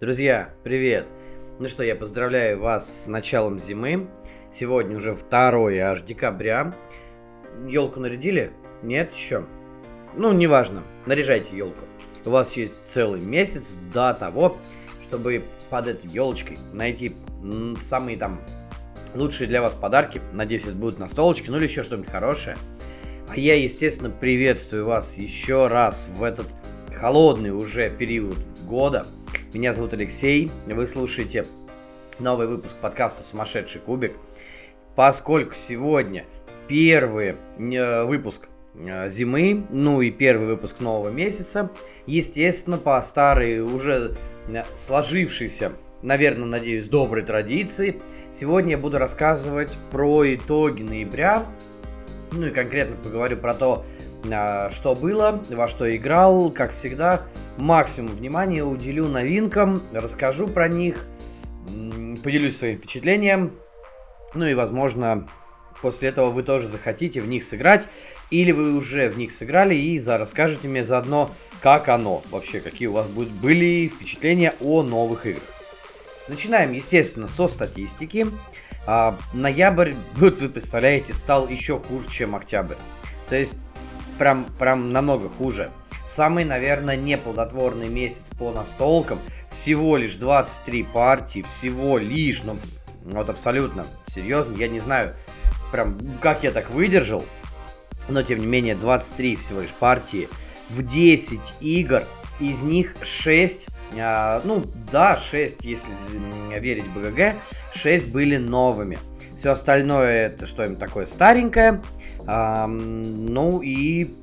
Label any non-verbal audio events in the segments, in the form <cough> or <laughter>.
Друзья, привет! Ну что, я поздравляю вас с началом зимы. Сегодня уже 2 аж декабря. Елку нарядили? Нет еще? Ну, неважно, наряжайте елку. У вас есть целый месяц до того, чтобы под этой елочкой найти самые там лучшие для вас подарки. Надеюсь, это будут настолочки, ну или еще что-нибудь хорошее. А я, естественно, приветствую вас еще раз в этот холодный уже период года – меня зовут Алексей, вы слушаете новый выпуск подкаста «Сумасшедший кубик». Поскольку сегодня первый э, выпуск э, зимы, ну и первый выпуск нового месяца, естественно, по старой уже э, сложившейся, наверное, надеюсь, доброй традиции, сегодня я буду рассказывать про итоги ноября, ну и конкретно поговорю про то, что было, во что играл, как всегда, максимум внимания уделю новинкам, расскажу про них, поделюсь своим впечатлением, ну и, возможно, после этого вы тоже захотите в них сыграть, или вы уже в них сыграли и за расскажете мне заодно, как оно, вообще, какие у вас будут, были впечатления о новых играх. Начинаем, естественно, со статистики. А, ноябрь, вот вы представляете, стал еще хуже, чем октябрь. То есть, прям, прям намного хуже. Самый, наверное, неплодотворный месяц по настолкам. Всего лишь 23 партии, всего лишь, ну, вот абсолютно серьезно, я не знаю, прям, как я так выдержал, но, тем не менее, 23 всего лишь партии в 10 игр, из них 6, а, ну, да, 6, если верить БГГ, 6 были новыми. Все остальное, это что им такое старенькое, ну и,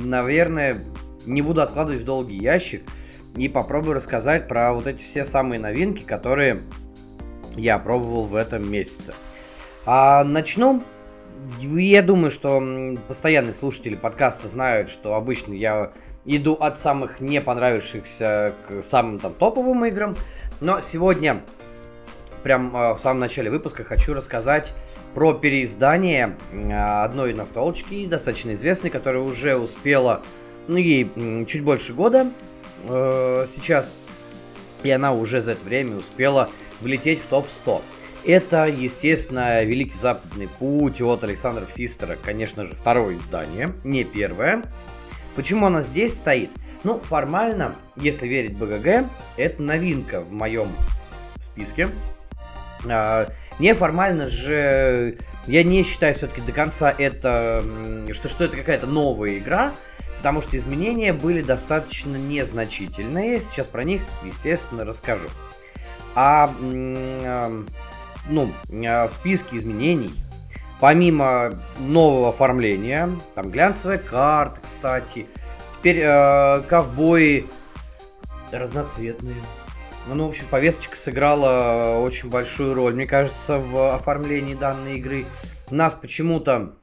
наверное, не буду откладывать в долгий ящик и попробую рассказать про вот эти все самые новинки, которые я пробовал в этом месяце. А начну. Я думаю, что постоянные слушатели подкаста знают, что обычно я иду от самых не понравившихся к самым там топовым играм. Но сегодня, прям а, в самом начале выпуска, хочу рассказать про переиздание а, одной настолочки, достаточно известной, которая уже успела ну, ей чуть больше года э, сейчас, и она уже за это время успела влететь в топ-100. Это, естественно, Великий Западный Путь от Александра Фистера, конечно же, второе издание, не первое. Почему она здесь стоит? Ну, формально, если верить БГГ, это новинка в моем списке. А, неформально же, я не считаю все-таки до конца это, что, что это какая-то новая игра, потому что изменения были достаточно незначительные. Сейчас про них, естественно, расскажу. А ну, в списке изменений, помимо нового оформления, там глянцевая карта, кстати, теперь э, ковбои разноцветные. Ну, в общем, повесточка сыграла очень большую роль, мне кажется, в оформлении данной игры. Нас почему-то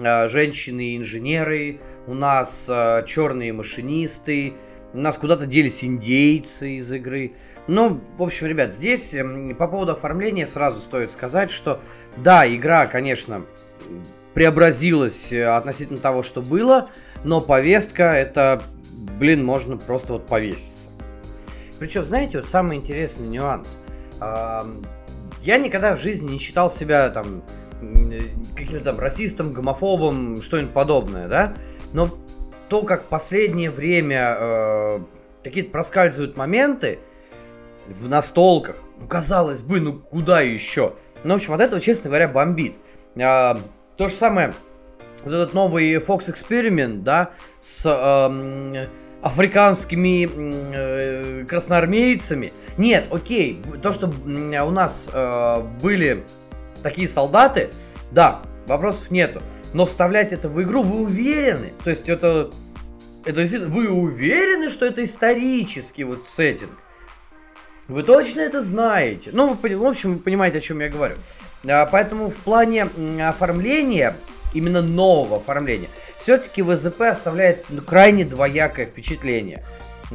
Э, женщины-инженеры, у нас э, черные машинисты, у нас куда-то делись индейцы из игры. Ну, в общем, ребят, здесь эм, по поводу оформления сразу стоит сказать, что да, игра, конечно, преобразилась э, относительно того, что было, но повестка это, блин, можно просто вот повеситься. Причем, знаете, вот самый интересный нюанс. Я никогда в жизни не считал себя там каким-то там расистом, гомофобом, что-нибудь подобное, да? Но то, как последнее время э, какие-то проскальзывают моменты в настолках, ну, казалось бы, ну куда еще? Ну, в общем, от этого, честно говоря, бомбит. А, то же самое, вот этот новый Fox Experiment, да, с э, африканскими э, красноармейцами. Нет, окей, то, что у нас э, были такие солдаты, да, вопросов нету. Но вставлять это в игру вы уверены? То есть это, это вы уверены, что это исторический вот сеттинг? Вы точно это знаете? Ну, вы, в общем, вы понимаете, о чем я говорю. А, поэтому в плане оформления, именно нового оформления, все-таки ВЗП оставляет ну, крайне двоякое впечатление.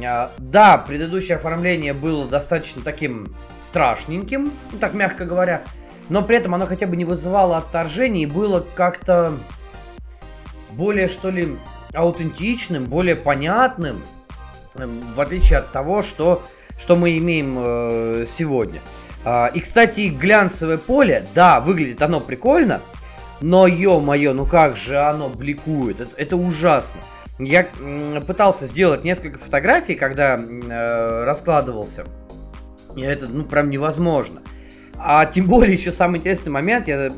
А, да, предыдущее оформление было достаточно таким страшненьким, ну так мягко говоря но при этом оно хотя бы не вызывало отторжения и было как-то более, что ли, аутентичным, более понятным, эм, в отличие от того, что что мы имеем э, сегодня. А, и, кстати, глянцевое поле, да, выглядит оно прикольно, но, ё-моё, ну как же оно бликует, это, это ужасно. Я пытался сделать несколько фотографий, когда э, раскладывался. И это, ну, прям невозможно. А тем более, еще самый интересный момент, я,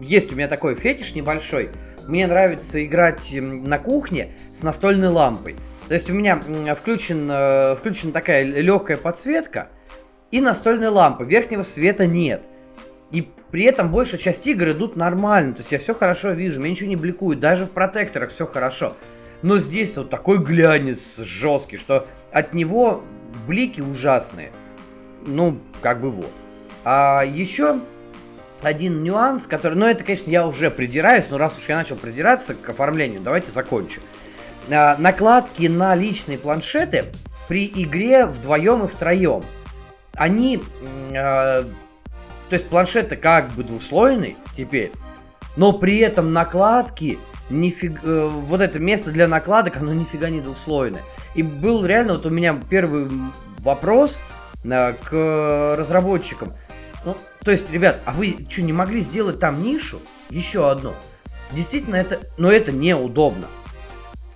есть у меня такой фетиш небольшой. Мне нравится играть на кухне с настольной лампой. То есть у меня включен, э, включена такая легкая подсветка и настольная лампа. Верхнего света нет. И при этом большая часть игр идут нормально. То есть я все хорошо вижу, меня ничего не бликует. Даже в протекторах все хорошо. Но здесь вот такой глянец жесткий, что от него блики ужасные. Ну, как бы вот. А еще один нюанс, который, ну это, конечно, я уже придираюсь, но раз уж я начал придираться к оформлению, давайте закончим. А, накладки на личные планшеты при игре вдвоем и втроем, они, а, то есть планшеты как бы двухслойный теперь, но при этом накладки нифиг, э, вот это место для накладок, оно нифига не двухслойное. И был реально вот у меня первый вопрос э, к разработчикам. Ну, то есть, ребят, а вы что, не могли сделать там нишу? Еще одну. Действительно, это, но это неудобно.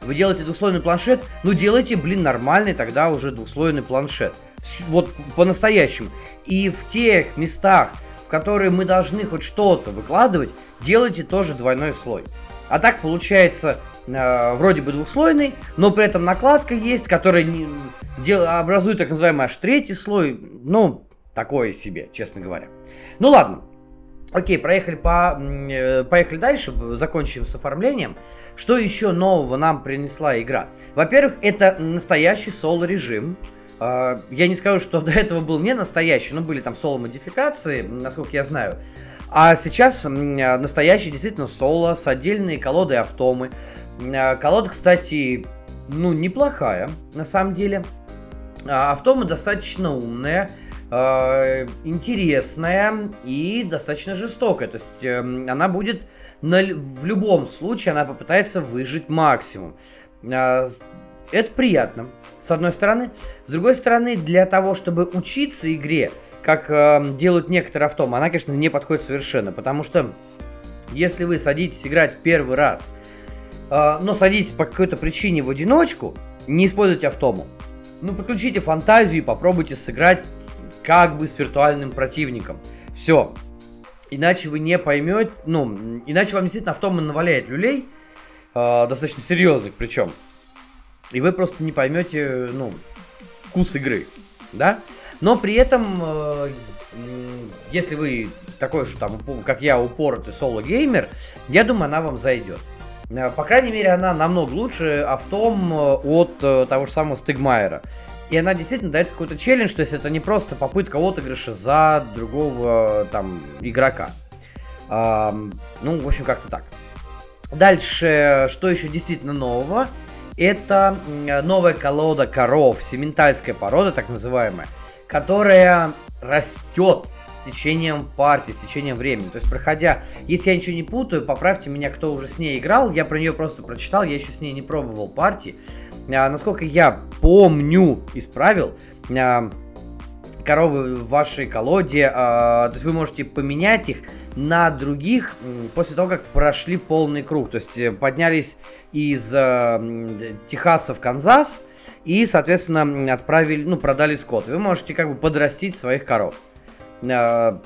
Вы делаете двухслойный планшет, ну делайте, блин, нормальный тогда уже двухслойный планшет. Вот по-настоящему. И в тех местах, которые мы должны хоть что-то выкладывать, делайте тоже двойной слой. А так получается э, вроде бы двухслойный, но при этом накладка есть, которая не, дел, образует так называемый аж третий слой. Ну, такое себе, честно говоря. Ну ладно. Окей, проехали, по, э, поехали дальше, закончим с оформлением. Что еще нового нам принесла игра? Во-первых, это настоящий соло-режим. Э, я не скажу, что <laughs> до этого был не настоящий, но были там соло-модификации, насколько я знаю. А сейчас настоящий действительно соло с отдельной колодой автомы. А, колода, кстати, ну, неплохая, на самом деле. А, автома достаточно умная, а, интересная и достаточно жестокая. То есть эм, она будет на, в любом случае, она попытается выжить максимум. Это приятно, с одной стороны. С другой стороны, для того, чтобы учиться игре, как э, делают некоторые автомы, она, конечно, не подходит совершенно, потому что если вы садитесь играть в первый раз, э, но садитесь по какой-то причине в одиночку, не используйте автому. Ну, подключите фантазию и попробуйте сыграть как бы с виртуальным противником. Все. Иначе вы не поймете, ну, иначе вам действительно автома наваляет люлей, э, достаточно серьезных причем. И вы просто не поймете, ну, вкус игры, да? Но при этом, э, если вы такой же, там, как я, упоротый соло-геймер, я думаю, она вам зайдет. Э, по крайней мере, она намного лучше автом э, от того же самого Стигмайера. И она действительно дает какой-то челлендж, то есть это не просто попытка отыгрыша за другого там игрока. А, ну, в общем, как-то так. Дальше, что еще действительно нового? Это новая колода коров, сементальская порода, так называемая которая растет с течением партии, с течением времени. То есть, проходя, если я ничего не путаю, поправьте меня, кто уже с ней играл, я про нее просто прочитал, я еще с ней не пробовал партии. А, насколько я помню, исправил, а, коровы в вашей колоде, а, то есть вы можете поменять их на других после того, как прошли полный круг. То есть э, поднялись из а, Техаса в Канзас, и, соответственно, отправили, ну, продали скот. Вы можете как бы подрастить своих коров. А,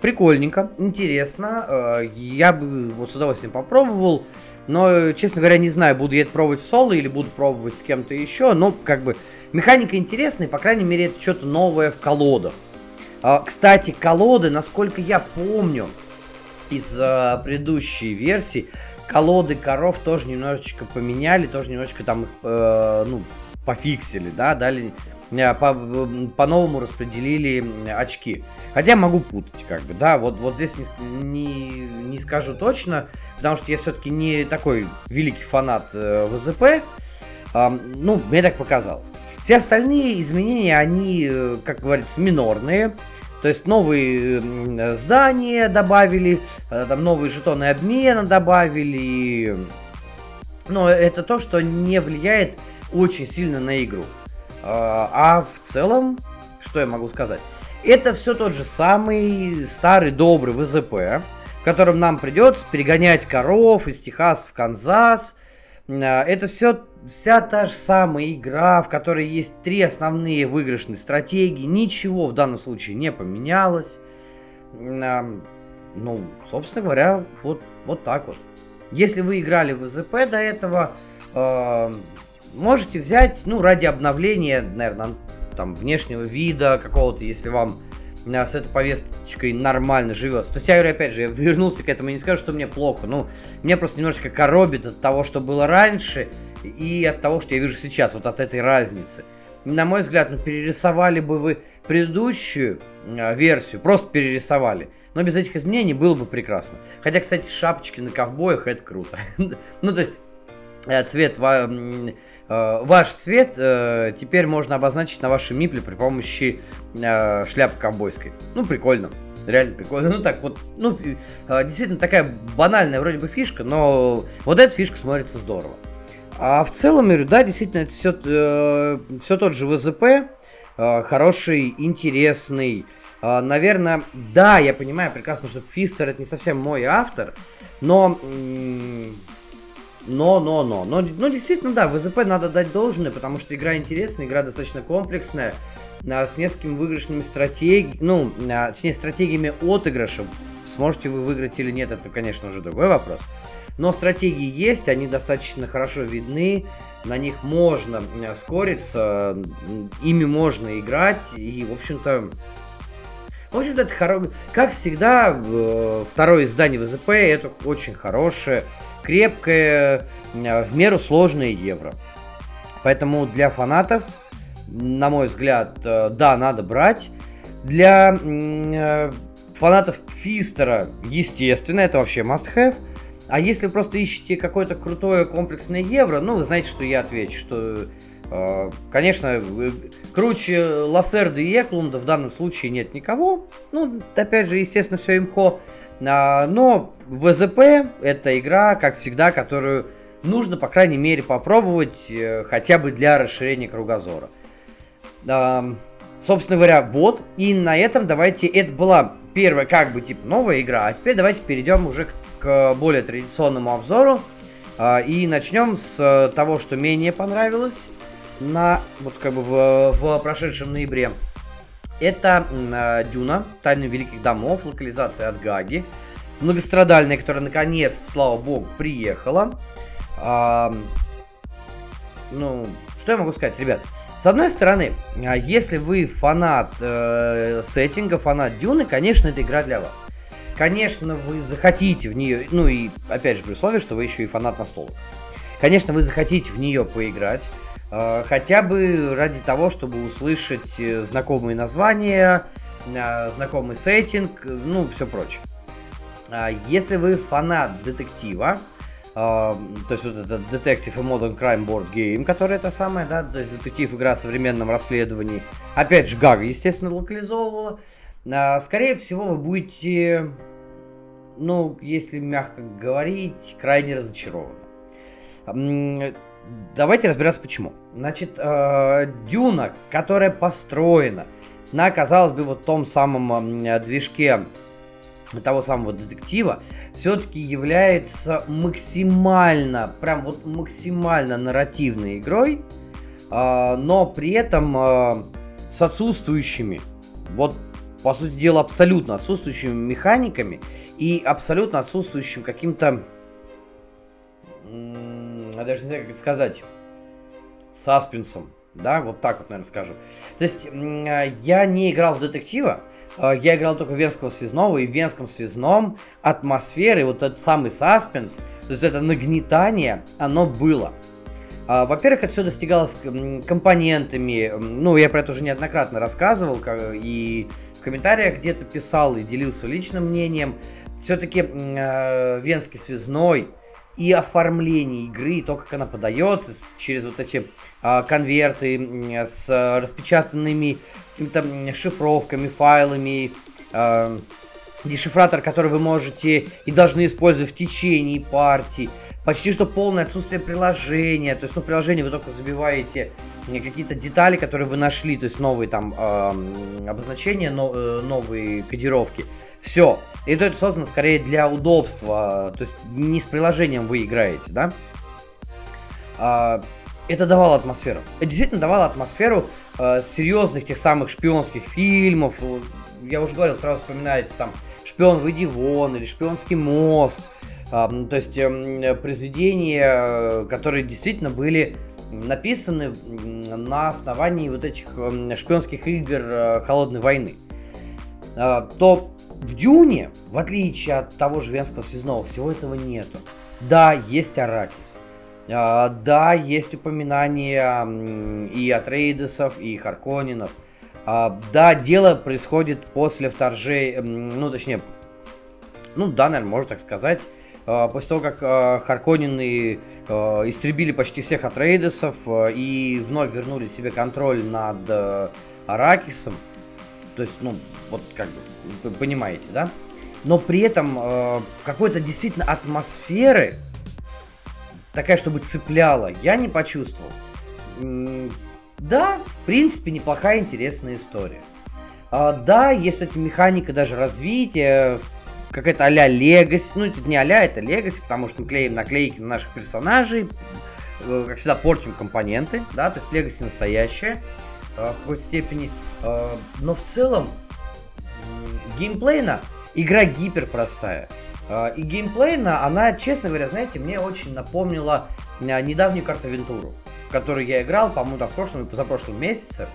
прикольненько, интересно. А, я бы вот с удовольствием попробовал. Но, честно говоря, не знаю, буду я это пробовать в соло или буду пробовать с кем-то еще. Но, как бы, механика интересная, по крайней мере, это что-то новое в колодах. А, кстати, колоды, насколько я помню из предыдущей версии, колоды коров тоже немножечко поменяли, тоже немножечко там, э, ну, пофиксили, да, дали э, по, по-новому распределили очки. Хотя могу путать, как бы, да, вот, вот здесь не, не, не скажу точно, потому что я все-таки не такой великий фанат э, ВЗП, э, ну, мне так показалось. Все остальные изменения, они, э, как говорится, минорные, то есть новые здания добавили, э, там новые жетоны обмена добавили, но это то, что не влияет очень сильно на игру. А в целом, что я могу сказать? Это все тот же самый старый добрый ВЗП, в котором нам придется перегонять коров из Техаса в Канзас. Это все вся та же самая игра, в которой есть три основные выигрышные стратегии. Ничего в данном случае не поменялось. Ну, собственно говоря, вот, вот так вот. Если вы играли в ЗП до этого, можете взять, ну, ради обновления, наверное, там, внешнего вида какого-то, если вам э, с этой повесточкой нормально живется. То есть я говорю, опять же, я вернулся к этому и не скажу, что мне плохо. Ну, мне просто немножечко коробит от того, что было раньше, и от того, что я вижу сейчас, вот от этой разницы. На мой взгляд, ну, перерисовали бы вы предыдущую э, версию, просто перерисовали. Но без этих изменений было бы прекрасно. Хотя, кстати, шапочки на ковбоях это круто. <laughs> ну, то есть, э, цвет, э, ваш цвет э, теперь можно обозначить на вашем мипле при помощи шляпы ковбойской. Ну, прикольно. Реально прикольно. Ну так вот, ну, действительно такая банальная вроде бы фишка, но вот эта фишка смотрится здорово. А в целом, говорю, да, действительно, это все, э, все тот же ВЗП, э, хороший, интересный, а, наверное, да, я понимаю прекрасно, что Фистер это не совсем мой автор, но... Но, но, но, но, но действительно, да, ВЗП надо дать должное, потому что игра интересная, игра достаточно комплексная, а, с несколькими выигрышными стратегиями, ну, с стратегиями отыгрыша. Сможете вы выиграть или нет, это, конечно, уже другой вопрос. Но стратегии есть, они достаточно хорошо видны, на них можно скориться, ими можно играть, и, в общем-то, в общем-то, это хоро... как всегда, второе издание ВЗП это очень хорошее, крепкое, э, в меру сложное евро. Поэтому для фанатов, на мой взгляд, э, да, надо брать. Для э, фанатов Фистера, естественно, это вообще must-have. А если вы просто ищете какое-то крутое комплексное евро, ну, вы знаете, что я отвечу, что а, конечно, круче Лассерда и Эклунда в данном случае нет никого. Ну, опять же, естественно, все имхо. А, но ВЗП это игра, как всегда, которую нужно, по крайней мере, попробовать э, хотя бы для расширения кругозора. А, собственно говоря, вот. И на этом давайте... Это была первая, как бы, типа, новая игра. А теперь давайте перейдем уже к более традиционному обзору. И начнем с того, что менее понравилось на вот как бы в, в прошедшем ноябре. Это э, Дюна, Тайны Великих Домов, локализация от Гаги. Многострадальная, которая наконец, слава богу, приехала. А, ну, что я могу сказать, ребят? С одной стороны, а, если вы фанат э, сеттинга, фанат Дюны, конечно, это игра для вас. Конечно, вы захотите в нее, ну и опять же при условии, что вы еще и фанат настолок. Конечно, вы захотите в нее поиграть. Э, хотя бы ради того, чтобы услышать э, знакомые названия, э, знакомый сеттинг, ну, все прочее. А если вы фанат детектива, то есть вот это Detective и Modern Crime Board Game, который это самое, да, то есть детектив игра в современном расследовании. Опять же, Гага, естественно, локализовывала. Скорее всего, вы будете, ну, если мягко говорить, крайне разочарованы. Давайте разбираться почему. Значит, э, Дюна, которая построена на, казалось бы, вот том самом движке того самого детектива, все-таки является максимально, прям вот максимально нарративной игрой, э, но при этом с отсутствующими, вот по сути дела абсолютно отсутствующими механиками и абсолютно отсутствующим каким-то я даже не знаю, как это сказать, саспенсом, да, вот так вот, наверное, скажу. То есть, я не играл в детектива, а, я играл только Венского связного, и в Венском связном атмосферы, вот этот самый саспенс, то есть это нагнетание, оно было. А, во-первых, это все достигалось компонентами, ну, я про это уже неоднократно рассказывал, и комментариях где-то писал, и делился личным мнением. Все-таки Венский связной, и оформление игры, и то, как она подается через вот эти а, конверты с распечатанными какими-то шифровками, файлами, а, дешифратор, который вы можете и должны использовать в течение партии. Почти что полное отсутствие приложения. То есть, ну, приложение вы только забиваете какие-то детали, которые вы нашли, то есть новые там э, обозначения, но, э, новые кодировки. Все. И это создано скорее для удобства. То есть не с приложением вы играете, да? А, это давало атмосферу. Это действительно давало атмосферу э, серьезных тех самых шпионских фильмов. Я уже говорил, сразу вспоминается там «Шпион, выйди вон» или «Шпионский мост». Э, то есть э, произведения, которые действительно были написаны на основании вот этих э, шпионских игр э, Холодной войны. Э, то в Дюне, в отличие от того же Венского связного, всего этого нету. Да, есть Аракис. А, да, есть упоминания и Атрейдесов, и Харконинов. А, да, дело происходит после вторжения, ну, точнее, ну, да, наверное, можно так сказать. А, после того, как Харконины истребили почти всех Атрейдесов и вновь вернули себе контроль над Аракисом, то есть, ну, вот как бы, понимаете, да? Но при этом какой-то действительно атмосферы, такая, чтобы цепляла, я не почувствовал. Да, в принципе, неплохая, интересная история. А, да, есть, кстати, механика даже развития, какая-то а-ля Legacy. Ну, это не а-ля, это Legacy, потому что мы клеим наклейки на наших персонажей, э, как всегда, портим компоненты, да, то есть Legacy настоящая э, в какой-то степени. Э, но в целом, геймплейно игра гипер простая. И геймплейно она, честно говоря, знаете, мне очень напомнила недавнюю карту Вентуру, в которую я играл, по-моему, в прошлом и позапрошлом месяце.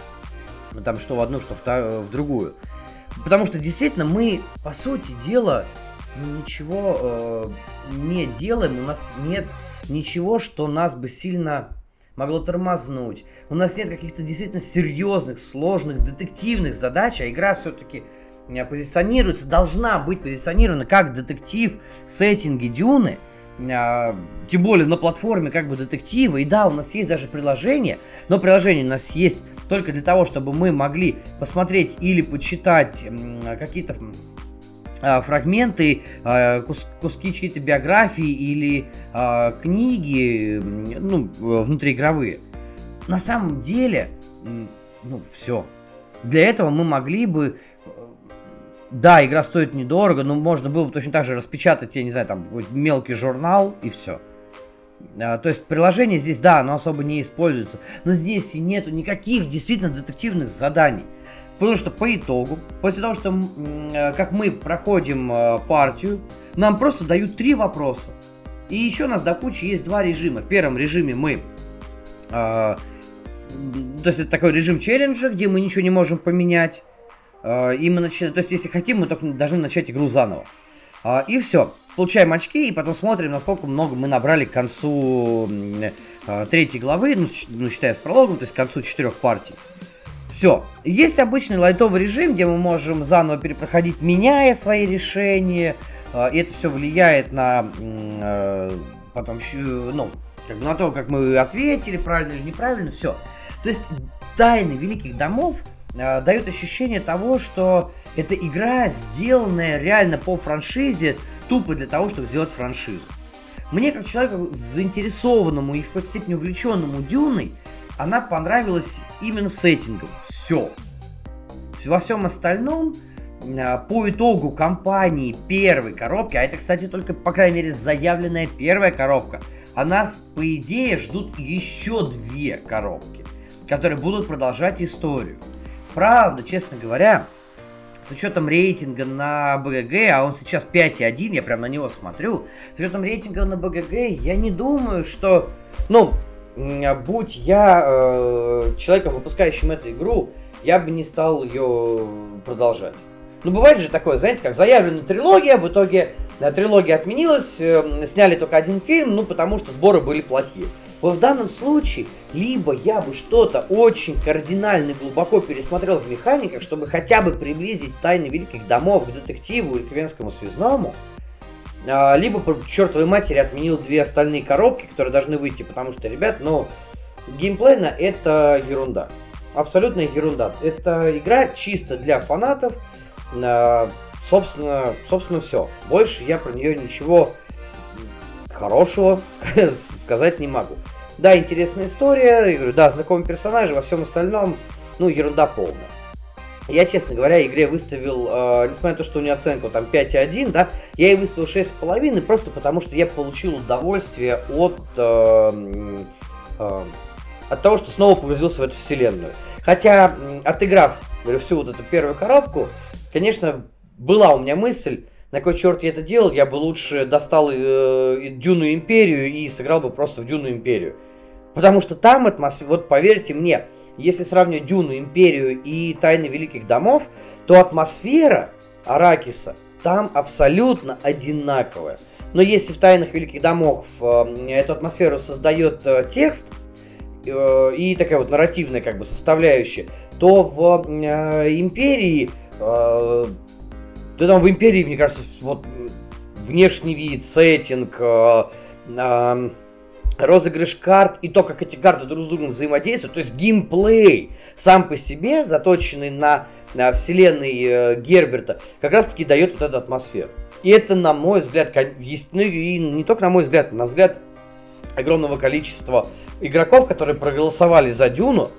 Там что в одну, что в, другую. Потому что действительно мы, по сути дела, ничего э, не делаем, у нас нет ничего, что нас бы сильно могло тормознуть. У нас нет каких-то действительно серьезных, сложных, детективных задач, а игра все-таки э, позиционируется, должна быть позиционирована как детектив в сеттинге Дюны, а, тем более на платформе как бы детектива. И да, у нас есть даже приложение, но приложение у нас есть только для того, чтобы мы могли посмотреть или почитать какие-то а, фрагменты, а, куски чьей-то биографии или а, книги, ну, внутриигровые. На самом деле, ну, все. Для этого мы могли бы да, игра стоит недорого, но можно было бы точно так же распечатать, я не знаю, там, мелкий журнал и все. А, то есть приложение здесь, да, оно особо не используется. Но здесь и нету никаких действительно детективных заданий. Потому что по итогу, после того, что э, как мы проходим э, партию, нам просто дают три вопроса. И еще у нас до кучи есть два режима. В первом режиме мы... Э, то есть это такой режим челленджа, где мы ничего не можем поменять. Э, и мы начинаем... То есть если хотим, мы только должны начать игру заново. Э, и все. Получаем очки и потом смотрим, насколько много мы набрали к концу э, третьей главы, ну, ну считая с прологом, то есть к концу четырех партий. Все. Есть обычный лайтовый режим, где мы можем заново перепроходить, меняя свои решения. Э, и это все влияет на потом, ну, как бы на то, как мы ответили, правильно или неправильно, все. То есть тайны великих домов дают ощущение того, что это игра, сделанная реально по франшизе, тупо для того, чтобы сделать франшизу. Мне, как человеку заинтересованному и в какой-то степени увлеченному Дюной, она понравилась именно сеттингом. Все. Во всем остальном, а, по итогу компании первой коробки, а это, кстати, только, по крайней мере, заявленная первая коробка, а нас, по идее, ждут еще две коробки, которые будут продолжать историю. Правда, честно говоря, с учетом рейтинга на БГГ, а он сейчас 5,1, я прям на него смотрю, с учетом рейтинга на БГГ, я не думаю, что, ну, будь я э, человеком, выпускающим эту игру, я бы не стал ее продолжать. Ну, бывает же такое, знаете, как заявлена трилогия, в итоге э, трилогия отменилась, э, сняли только один фильм, ну, потому что сборы были плохие. Вот в данном случае, либо я бы что-то очень кардинально и глубоко пересмотрел в механиках, чтобы хотя бы приблизить тайны великих домов к детективу и к венскому связному, а, либо чертовой матери отменил две остальные коробки, которые должны выйти, потому что, ребят, ну, геймплейно это ерунда. Абсолютная ерунда. Это игра чисто для фанатов. А, собственно, собственно, все. Больше я про нее ничего хорошего <laughs> сказать не могу. Да, интересная история, я говорю, да, знакомый персонаж, во всем остальном, ну, ерунда полная. Я, честно говоря, игре выставил, э, несмотря на то, что у нее оценка там 5,1, да, я ей выставил 6,5, просто потому что я получил удовольствие от, э, э, от того, что снова погрузился в эту вселенную. Хотя, отыграв говорю, всю вот эту первую коробку, конечно, была у меня мысль, на кой черт я это делал, я бы лучше достал э, Дюну Империю и сыграл бы просто в Дюну Империю. Потому что там атмосфера, вот поверьте мне, если сравнивать Дюну, Империю и Тайны Великих Домов, то атмосфера Аракиса там абсолютно одинаковая. Но если в Тайнах Великих Домов э, эту атмосферу создает э, текст э, и такая вот нарративная как бы составляющая, то в э, Империи, э, да там в Империи, мне кажется, вот внешний вид, сеттинг, э, э, розыгрыш карт и то, как эти карты друг с другом взаимодействуют, то есть геймплей сам по себе, заточенный на, на вселенной э, Герберта, как раз таки дает вот эту атмосферу. И это, на мой взгляд, есть, ну и не только на мой взгляд, на взгляд огромного количества игроков, которые проголосовали за Дюну,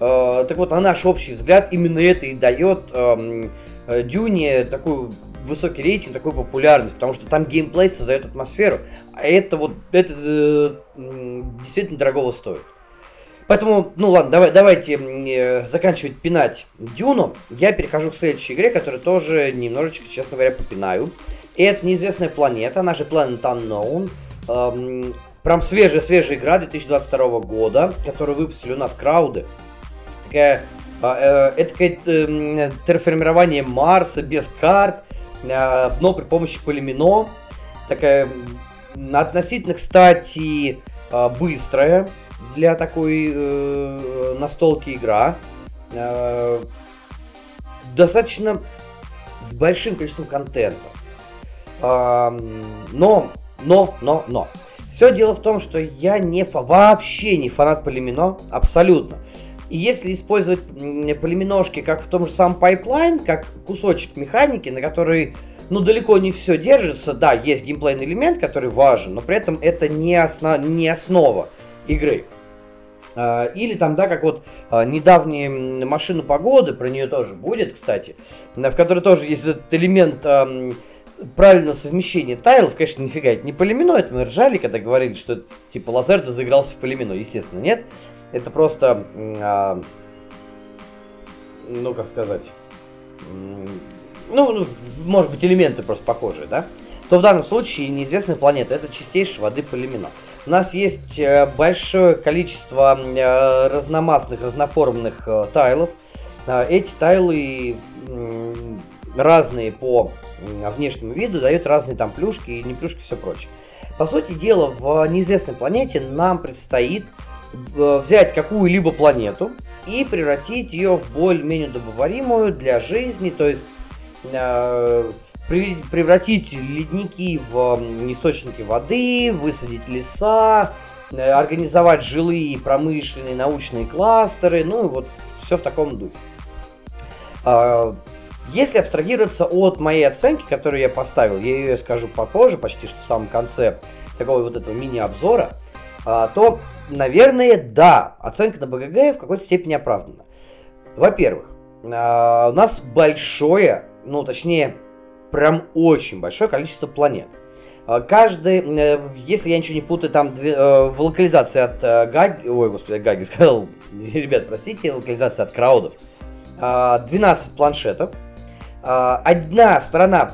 э, так вот, на наш общий взгляд, именно это и дает э, Дюне такую высокий рейтинг, такую популярность, потому что там геймплей создает атмосферу, а это вот, это э, действительно дорогого стоит. Поэтому, ну ладно, давай, давайте э, заканчивать пинать Дюну. Я перехожу к следующей игре, которую тоже немножечко, честно говоря, попинаю. Это неизвестная планета, она же Planet Unknown. Эм, прям свежая-свежая игра 2022 года, которую выпустили у нас крауды. Такая, э, это какое-то э, терраформирование Марса без карт, э, но при помощи полимино. Такая относительно, кстати, э, быстрая для такой э, настолки игра. Э, достаточно с большим количеством контента. Э, но, но, но, но. Все дело в том, что я не вообще не фанат полимино, абсолютно. И если использовать полиминошки как в том же самом Pipeline, как кусочек механики, на который ну, далеко не все держится, да, есть геймплейный элемент, который важен, но при этом это не, основ... не основа игры. А, или там, да, как вот а, недавние машину погоды, про нее тоже будет, кстати, в которой тоже есть этот элемент правильного совмещения тайлов, конечно, нифига это не полимино, это мы ржали, когда говорили, что типа Лазерда заигрался в полимино, естественно, нет. Это просто, а, ну, как сказать, ну, ну, может быть, элементы просто похожие, да, то в данном случае неизвестная планета это чистейшая воды полимина. У нас есть э, большое количество э, разномастных, разноформных э, тайлов. Эти тайлы разные по внешнему виду, дают разные там плюшки и не плюшки, все прочее. По сути дела, в неизвестной планете нам предстоит взять какую-либо планету и превратить ее в более-менее добываримую для жизни, то есть Э, превратить ледники в источники воды, высадить леса, э, организовать жилые, промышленные, научные кластеры, ну и вот все в таком духе. А, если абстрагироваться от моей оценки, которую я поставил, я ее скажу попозже, почти что в самом конце такого вот этого мини-обзора, а, то, наверное, да, оценка на БГГ в какой-то степени оправдана. Во-первых, а, у нас большое ну, точнее, прям очень большое количество планет. А, каждый, э, если я ничего не путаю, там э, в локализации от э, Гаги, ой, господи, Гаги сказал, <laughs> ребят, простите, локализация от краудов, 12 а, планшетов, одна сторона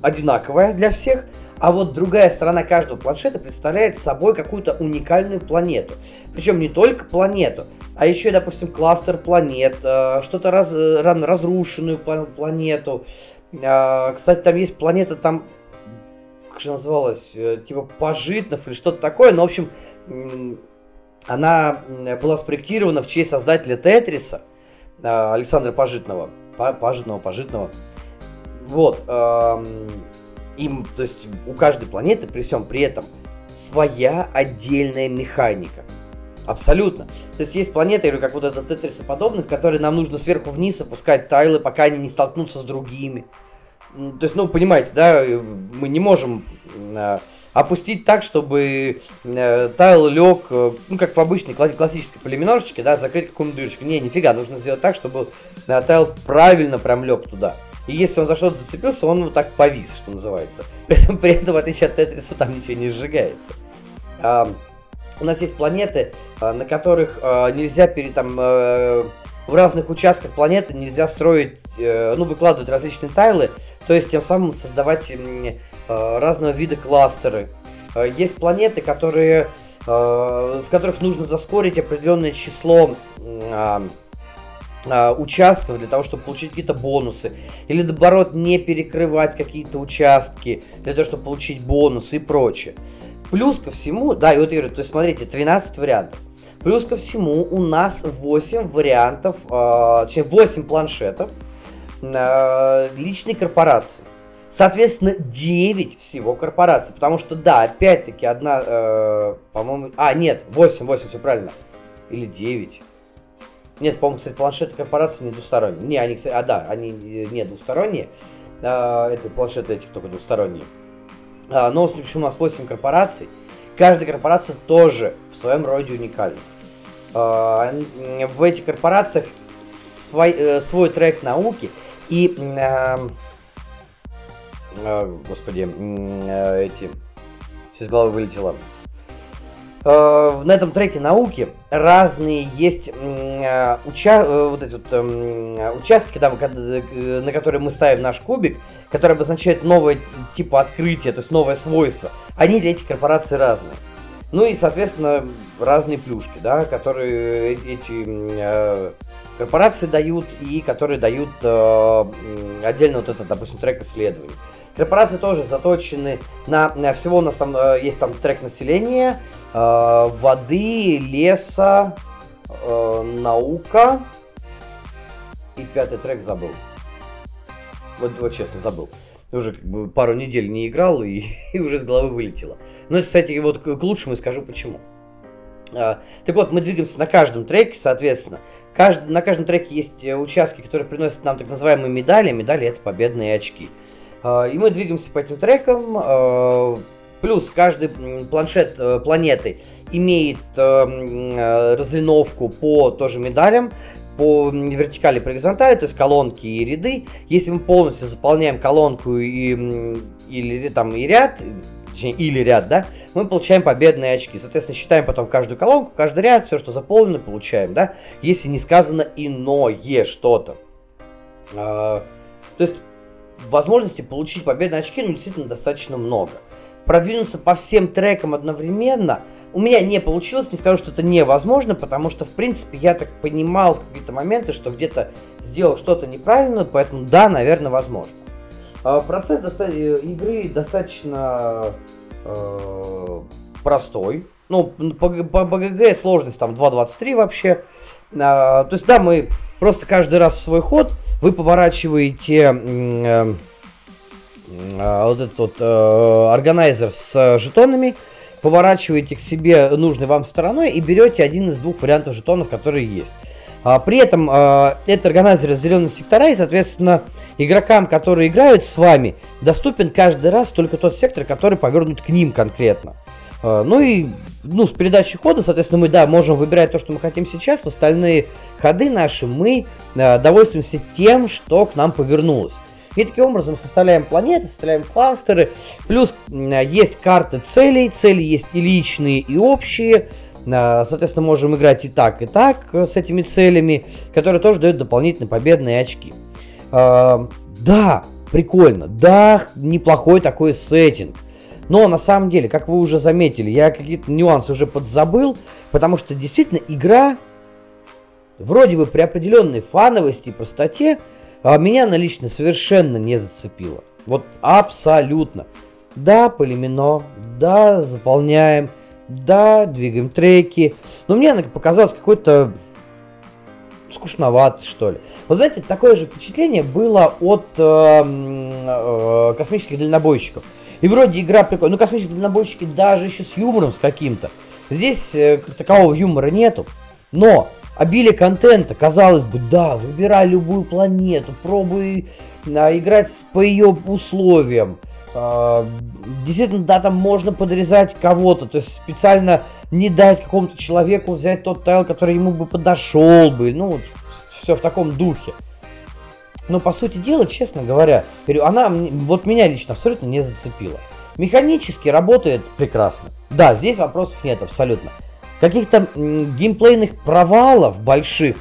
одинаковая для всех, а вот другая сторона каждого планшета представляет собой какую-то уникальную планету. Причем не только планету, а еще, допустим, кластер планет, э, что-то раз, разрушенную планету. А, кстати, там есть планета, там, как же называлась, э, типа Пожитнов или что-то такое, но, в общем, она была спроектирована в честь создателя Тетриса, э, Александра Пожитного. Пожитного, Пожитного. Вот. Им, то есть у каждой планеты при всем при этом своя отдельная механика. Абсолютно. То есть есть планеты, или как вот этот тетрисоподобный, в которой нам нужно сверху вниз опускать тайлы, пока они не столкнутся с другими. То есть, ну, понимаете, да, мы не можем э, опустить так, чтобы э, тайл лег, э, ну, как в обычной классической полиминорочке, да, закрыть какую-нибудь дырочку. Не, нифига, нужно сделать так, чтобы э, тайл правильно прям лег туда. И если он за что-то зацепился, он вот так повис, что называется. <laughs> При этом, при этом в отличие от Тетриса, там ничего не сжигается. А, у нас есть планеты, а, на которых а, нельзя перед там а, в разных участках планеты нельзя строить, э, ну, выкладывать различные тайлы, то есть тем самым создавать э, разного вида кластеры. Э, есть планеты, которые, в которых нужно заскорить определенное число участков для того, чтобы получить какие-то бонусы. Или наоборот, не перекрывать какие-то участки для того, чтобы получить бонусы и прочее. Плюс ко всему, да, и вот я говорю, то есть смотрите, 13 вариантов. Плюс ко всему у нас 8 вариантов, э, точнее 8 планшетов э, личной корпорации. Соответственно, 9 всего корпораций. Потому что, да, опять-таки, одна, э, по-моему... А, нет, 8, 8, все правильно. Или 9. Нет, по-моему, кстати, планшеты корпорации не двусторонние. Не, они, кстати, а да, они не двусторонние. Э, это планшеты этих только двусторонние. Э, но, в общем, у нас 8 корпораций. Каждая корпорация тоже в своем роде уникальна. Э, в этих корпорациях свой, э, свой трек науки и э, господи, эти, все из головы вылетело. На этом треке науки разные есть уча вот эти вот, эм, участки, там, на которые мы ставим наш кубик, которые обозначают новое типа открытия, то есть новое свойство. Они для этих корпораций разные. Ну и, соответственно, разные плюшки, да, которые эти э, корпорации дают и которые дают э, отдельно вот этот, допустим, трек исследований. Корпорации тоже заточены на, на всего у нас там э, есть там трек населения, э, воды, леса, э, наука и пятый трек забыл. Вот, вот честно забыл уже как бы пару недель не играл и, <laughs> и уже с головы вылетело. Ну, это, кстати, вот к, лучшему скажу почему. А, так вот, мы двигаемся на каждом треке, соответственно. Кажд... На каждом треке есть э, участки, которые приносят нам так называемые медали. Медали это победные очки. И мы двигаемся по этим трекам. Плюс каждый планшет э, планеты имеет э, разлиновку по тоже медалям по вертикали, по горизонтали, то есть колонки и ряды. Если мы полностью заполняем колонку и, или там и ряд, точнее, или ряд, да, мы получаем победные очки. Соответственно, считаем потом каждую колонку, каждый ряд, все, что заполнено, получаем, да, если не сказано иное что-то. А, то есть, возможности получить победные очки, ну, действительно, достаточно много. Продвинуться по всем трекам одновременно – у меня не получилось, не скажу, что это невозможно, потому что, в принципе, я так понимал в какие-то моменты, что где-то сделал что-то неправильно, поэтому да, наверное, возможно. А, процесс доста- э, игры достаточно э, простой. Ну, по, БГГ сложность там 2.23 вообще. А, то есть, да, мы просто каждый раз в свой ход вы поворачиваете э, вот этот вот э, органайзер с жетонами, поворачиваете к себе нужной вам стороной и берете один из двух вариантов жетонов, которые есть. А, при этом а, этот органайзер разделен на сектора, и, соответственно, игрокам, которые играют с вами, доступен каждый раз только тот сектор, который повернут к ним конкретно. А, ну и ну, с передачей хода, соответственно, мы, да, можем выбирать то, что мы хотим сейчас. В остальные ходы наши мы а, довольствуемся тем, что к нам повернулось. И таким образом составляем планеты, составляем кластеры. Плюс есть карты целей. Цели есть и личные, и общие. А, соответственно, можем играть и так, и так э, с этими целями, которые тоже дают дополнительные победные очки. А, да, прикольно. Да, неплохой такой сеттинг. Но на самом деле, как вы уже заметили, я какие-то нюансы уже подзабыл, потому что действительно игра вроде бы при определенной фановости и простоте а меня она лично совершенно не зацепила. Вот абсолютно. Да, полимено, да, заполняем, да, двигаем треки. Но мне она показалась какой-то скучновато, что ли. Вы знаете, такое же впечатление было от э, э, космических дальнобойщиков. И вроде игра прикольная. Ну, космические дальнобойщики даже еще с юмором с каким-то. Здесь э, такового юмора нету. Но обилие контента, казалось бы, да, выбирай любую планету, пробуй а, играть по ее условиям. э, действительно, да, там можно подрезать кого-то, то есть специально не дать какому-то человеку взять тот тайл, который ему бы подошел бы, ну, все в таком духе. Но, по сути дела, честно говоря, говорю, она вот меня лично абсолютно не зацепила. Механически работает прекрасно. Да, здесь вопросов нет абсолютно. Каких-то геймплейных провалов больших,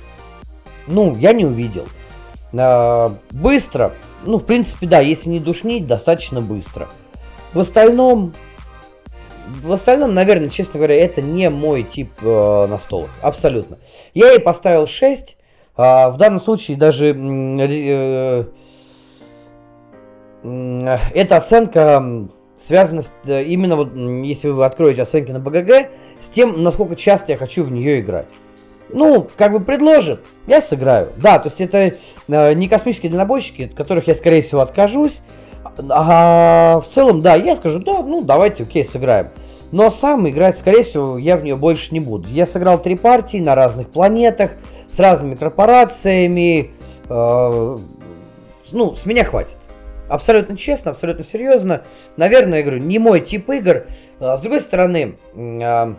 ну, я не увидел. А, быстро, ну, в принципе, да, если не душнить, достаточно быстро. В остальном, в остальном, наверное, честно говоря, это не мой тип э, настолок. Абсолютно. Я ей поставил 6. Э, в данном случае даже э, э, эта оценка связана с, э, именно вот, если вы откроете оценки на БГГ, с тем, насколько часто я хочу в нее играть. Ну, как бы предложат, я сыграю. Да, то есть это э, не космические дальнобойщики, от которых я, скорее всего, откажусь. А в целом, да, я скажу, да, ну давайте, окей, сыграем. Но сам играть, скорее всего, я в нее больше не буду. Я сыграл три партии на разных планетах, с разными корпорациями. Э, ну, с меня хватит. Абсолютно честно, абсолютно серьезно. Наверное, я говорю, не мой тип игр. А, с другой стороны, э,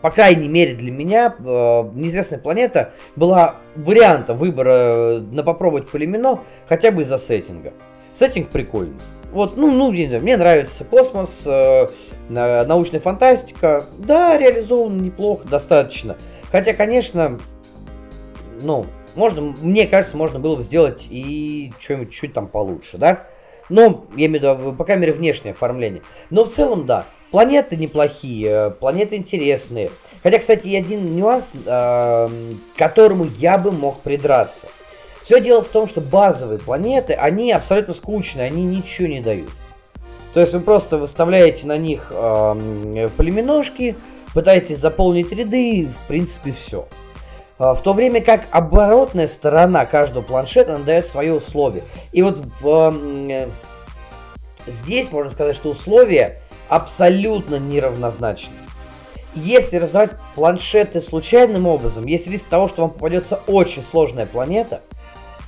по крайней мере для меня, э, неизвестная планета была вариантом выбора на попробовать полимено хотя бы из-за сеттинга. Сеттинг прикольный. Вот, ну, ну, мне нравится космос, э, научная фантастика. Да, реализован неплохо, достаточно. Хотя, конечно, ну, можно, мне кажется, можно было бы сделать и что-нибудь чуть там получше, да? Но, я имею в виду, по крайней мере, внешнее оформление. Но в целом, да, планеты неплохие, планеты интересные. Хотя, кстати, один нюанс, э, к которому я бы мог придраться – все дело в том, что базовые планеты, они абсолютно скучные, они ничего не дают. То есть вы просто выставляете на них э, полиминошки, пытаетесь заполнить ряды, и в принципе все. А, в то время как оборотная сторона каждого планшета она дает свои условия. И вот в, э, здесь можно сказать, что условия абсолютно неравнозначны. Если раздавать планшеты случайным образом, есть риск того, что вам попадется очень сложная планета –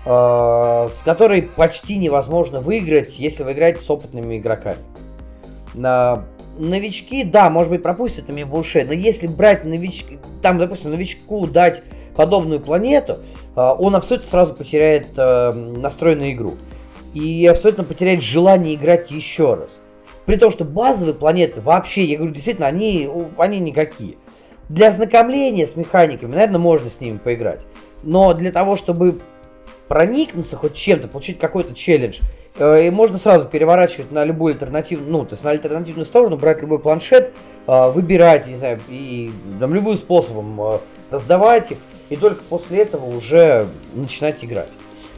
Э, с которой почти невозможно выиграть, если вы играете с опытными игроками. На новички, да, может быть, пропустят ими буше, но если брать новички, там, допустим, новичку дать подобную планету, э, он абсолютно сразу потеряет э, настрой на игру. И абсолютно потеряет желание играть еще раз. При том, что базовые планеты вообще, я говорю, действительно, они, они никакие. Для ознакомления с механиками, наверное, можно с ними поиграть. Но для того, чтобы проникнуться хоть чем-то, получить какой-то челлендж, э, и можно сразу переворачивать на любую альтернативную, ну, то есть на альтернативную сторону, брать любой планшет, э, выбирать, не знаю, и там любым способом э, раздавать их, и только после этого уже начинать играть.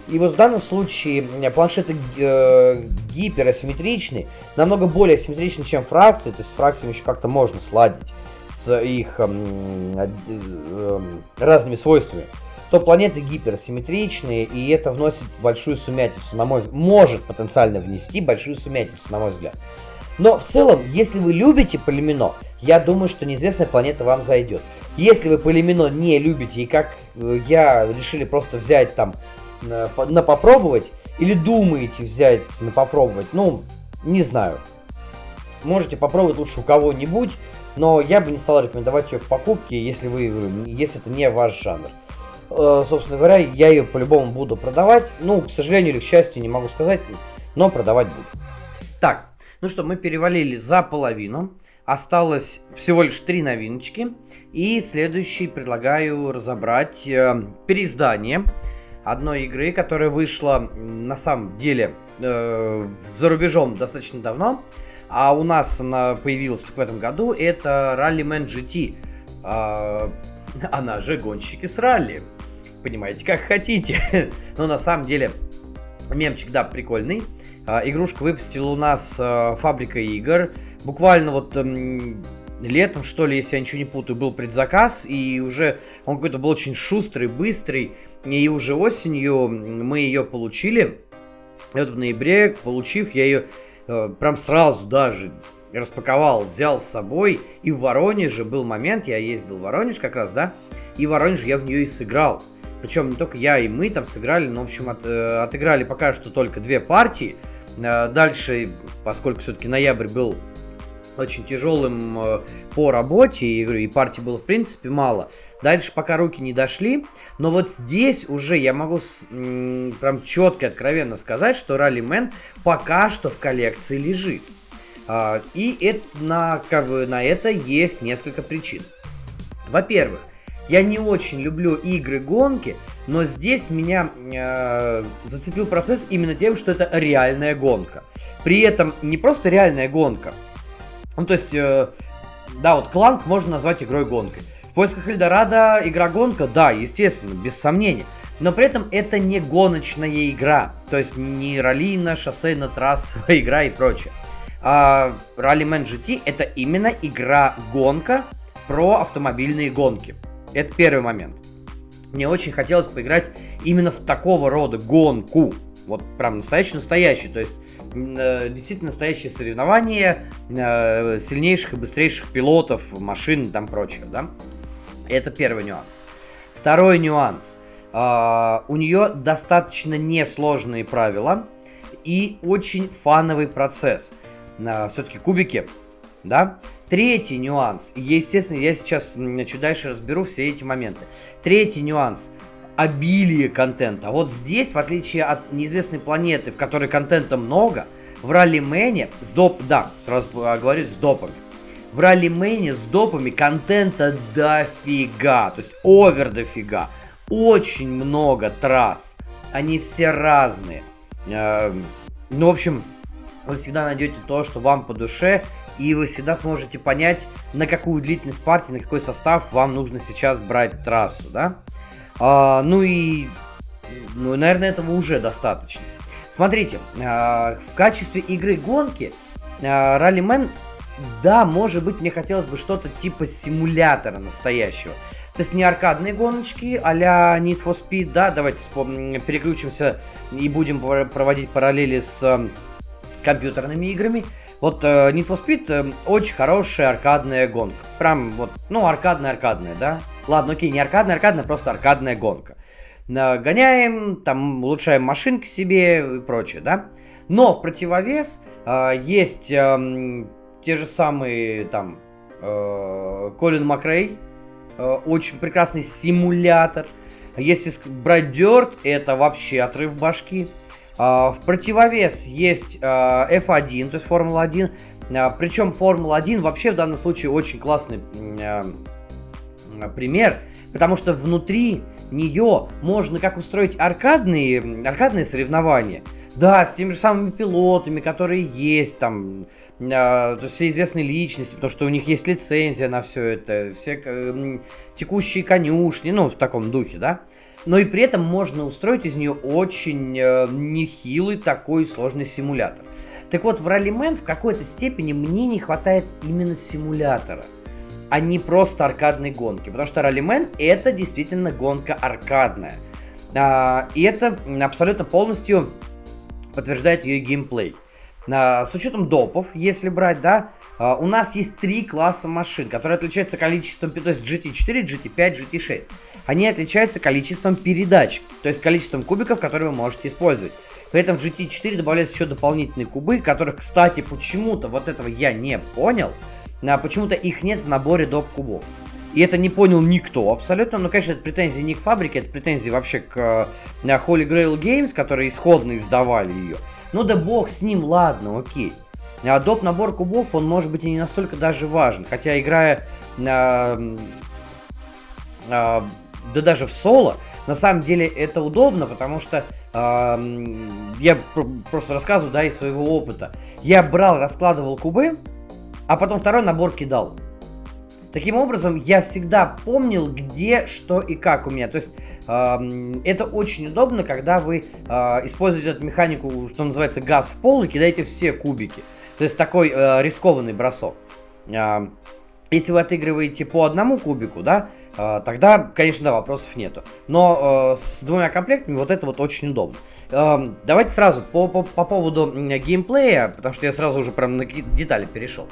И вот в данном случае планшеты э, гиперасимметричны, намного более асимметричны, чем фракции, то есть с фракциями еще как-то можно сладить с их э, э, разными свойствами то планеты гиперсимметричные, и это вносит большую сумятицу, на мой может потенциально внести большую сумятицу, на мой взгляд. Но в целом, если вы любите полимино, я думаю, что неизвестная планета вам зайдет. Если вы полимино не любите и как э, я решили просто взять там на, на попробовать, или думаете взять на попробовать, ну, не знаю. Можете попробовать лучше у кого-нибудь, но я бы не стал рекомендовать ее к покупке, если, вы, если это не ваш жанр. Э, собственно говоря, я ее по-любому буду продавать. Ну, к сожалению или к счастью, не могу сказать, но продавать буду. Так, ну что, мы перевалили за половину. Осталось всего лишь три новиночки. И следующий предлагаю разобрать э, переиздание одной игры, которая вышла на самом деле э, за рубежом достаточно давно. А у нас она появилась в этом году. Это Rallyman GT. Э, <laughs> она же гонщики с ралли понимаете, как хотите. <laughs> Но на самом деле мемчик, да, прикольный. А, игрушка выпустила у нас а, фабрика игр. Буквально вот эм, летом, что ли, если я ничего не путаю, был предзаказ, и уже он какой-то был очень шустрый, быстрый, и уже осенью мы ее получили. И вот в ноябре, получив, я ее э, прям сразу даже распаковал, взял с собой, и в Воронеже был момент, я ездил в Воронеж как раз, да, и в Воронеже я в нее и сыграл. Причем не только я и мы там сыграли, но, в общем, от, э, отыграли пока что только две партии. Э, дальше, поскольку все-таки ноябрь был очень тяжелым э, по работе, и, и партий было в принципе мало. Дальше пока руки не дошли, но вот здесь уже я могу с, м, прям четко, откровенно сказать, что Раллимен пока что в коллекции лежит. А, и это, на, как бы, на это есть несколько причин. Во-первых, я не очень люблю игры-гонки, но здесь меня э, зацепил процесс именно тем, что это реальная гонка. При этом не просто реальная гонка. Ну, то есть, э, да, вот Кланк можно назвать игрой-гонкой. В поисках Эльдорадо игра-гонка, да, естественно, без сомнения. Но при этом это не гоночная игра. То есть не раллийная, шоссейная, трассовая <laughs> игра и прочее. А Rallyman GT это именно игра-гонка про автомобильные гонки. Это первый момент. Мне очень хотелось поиграть именно в такого рода гонку. Вот прям настоящий-настоящий. То есть э, действительно настоящие соревнования э, сильнейших и быстрейших пилотов, машин и там прочее, да? Это первый нюанс. Второй нюанс. Э, у нее достаточно несложные правила и очень фановый процесс. Э, все-таки кубики, да? Третий нюанс, естественно, я сейчас чуть дальше разберу все эти моменты. Третий нюанс, обилие контента. Вот здесь, в отличие от неизвестной планеты, в которой контента много, в ралли-мэне с доп... Да, сразу говорю, с допами. В ралли-мэне с допами контента дофига. То есть овер дофига. Очень много трасс. Они все разные. Эм, ну, в общем, вы всегда найдете то, что вам по душе и вы всегда сможете понять, на какую длительность партии, на какой состав вам нужно сейчас брать трассу, да? А, ну и, ну, наверное, этого уже достаточно. Смотрите, а, в качестве игры гонки а, Rallyman, да, может быть, мне хотелось бы что-то типа симулятора настоящего. То есть не аркадные гоночки а-ля Need for Speed, да, давайте переключимся и будем проводить параллели с компьютерными играми. Вот э, Need for Speed э, очень хорошая аркадная гонка. Прям вот, ну, аркадная-аркадная, да? Ладно, окей, не аркадная, аркадная, просто аркадная гонка. Э, гоняем, там, улучшаем машинки себе и прочее, да? Но в противовес э, есть э, те же самые, там, э, Колин Макрей, э, очень прекрасный симулятор. Если брать Dirt, это вообще отрыв башки. А, в противовес есть а, F1, то есть Формула-1. А, Причем Формула-1 вообще в данном случае очень классный пример, потому что внутри нее можно как устроить аркадные, аркадные соревнования. Да, с теми же самыми пилотами, которые есть там, то есть все известные личности, потому что у них есть лицензия на все это, все э, текущие конюшни, ну, в таком духе, да но и при этом можно устроить из нее очень э, нехилый такой сложный симулятор. Так вот, в Rallyman в какой-то степени мне не хватает именно симулятора, а не просто аркадной гонки, потому что Rallyman это действительно гонка аркадная. А, и это абсолютно полностью подтверждает ее геймплей. А, с учетом допов, если брать, да, а, у нас есть три класса машин, которые отличаются количеством, то есть GT4, GT5, GT6. Они отличаются количеством передач, то есть количеством кубиков, которые вы можете использовать. При этом в GT4 добавляются еще дополнительные кубы, которых, кстати, почему-то вот этого я не понял. А почему-то их нет в наборе доп кубов. И это не понял никто абсолютно. Но, конечно, это претензии не к фабрике, это претензии вообще к uh, Holy Grail Games, которые исходно издавали ее. Ну да бог с ним, ладно, окей. А доп набор кубов, он может быть и не настолько даже важен. Хотя играя, э, э, да даже в соло, на самом деле это удобно, потому что э, я просто рассказываю, да, из своего опыта. Я брал, раскладывал кубы, а потом второй набор кидал. Таким образом, я всегда помнил, где, что и как у меня. То есть э, это очень удобно, когда вы э, используете эту механику, что называется, газ в пол и кидаете все кубики. То есть такой э, рискованный бросок. Э, если вы отыгрываете по одному кубику, да, э, тогда, конечно, да, вопросов нету. Но э, с двумя комплектами вот это вот очень удобно. Э, давайте сразу по, по, по поводу геймплея, потому что я сразу уже прям на детали перешел.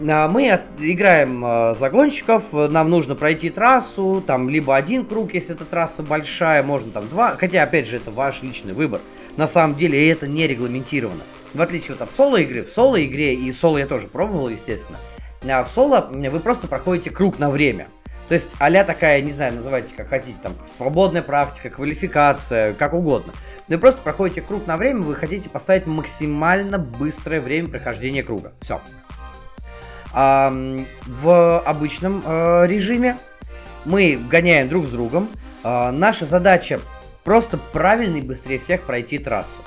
А, мы играем а, загонщиков, нам нужно пройти трассу, там либо один круг, если эта трасса большая, можно там два, хотя, опять же, это ваш личный выбор. На самом деле это не регламентировано. В отличие от соло-игры, в соло-игре, и соло я тоже пробовал, естественно, а в соло вы просто проходите круг на время. То есть а такая, не знаю, называйте как хотите, там, свободная практика, квалификация, как угодно. Вы просто проходите круг на время, вы хотите поставить максимально быстрое время прохождения круга. Все. А, в обычном а, режиме мы гоняем друг с другом. А, наша задача просто правильно и быстрее всех пройти трассу.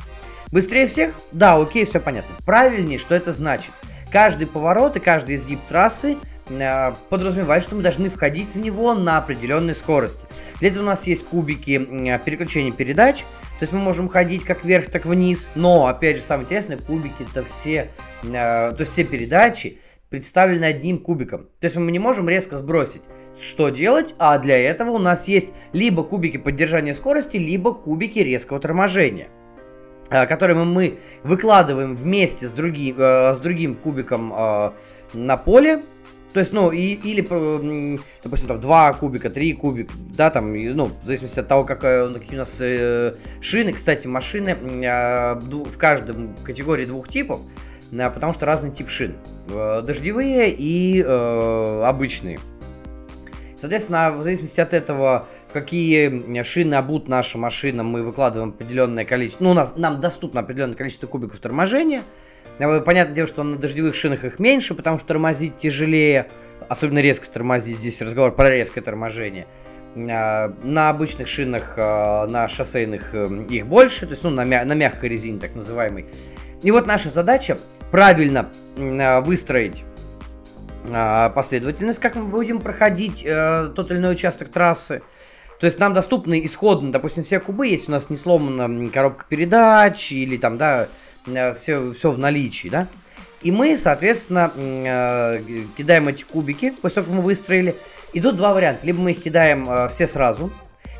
Быстрее всех? Да, окей, все понятно. Правильнее, что это значит? Каждый поворот и каждый изгиб трассы э, подразумевает, что мы должны входить в него на определенной скорости. Для этого у нас есть кубики э, переключения передач, то есть мы можем ходить как вверх, так вниз, но, опять же, самое интересное, кубики это все, э, то есть все передачи представлены одним кубиком. То есть мы не можем резко сбросить. Что делать? А для этого у нас есть либо кубики поддержания скорости, либо кубики резкого торможения. Э, которые мы выкладываем вместе с, други, э, с другим кубиком э, на поле. То есть, ну, и, или, допустим, там, два кубика, три кубика, да, там, ну, в зависимости от того, как, какие у нас э, шины. Кстати, машины э, в каждом категории двух типов, э, потому что разный тип шин. Э, дождевые и э, обычные. Соответственно, в зависимости от этого, какие шины обут наша машина, мы выкладываем определенное количество, ну, у нас, нам доступно определенное количество кубиков торможения. Э, понятное дело, что на дождевых шинах их меньше, потому что тормозить тяжелее, особенно резко тормозить, здесь разговор про резкое торможение. Э, на обычных шинах, э, на шоссейных их больше, то есть ну, на, мя- на мягкой резине, так называемой. И вот наша задача правильно выстроить последовательность, как мы будем проходить тот или иной участок трассы. То есть нам доступны исходно, допустим, все кубы, если у нас не сломана коробка передач или там, да, все, э, все в наличии, да. И мы, соответственно, э, кидаем эти кубики, после того, как мы выстроили. Идут два варианта. Либо мы их кидаем э, все сразу,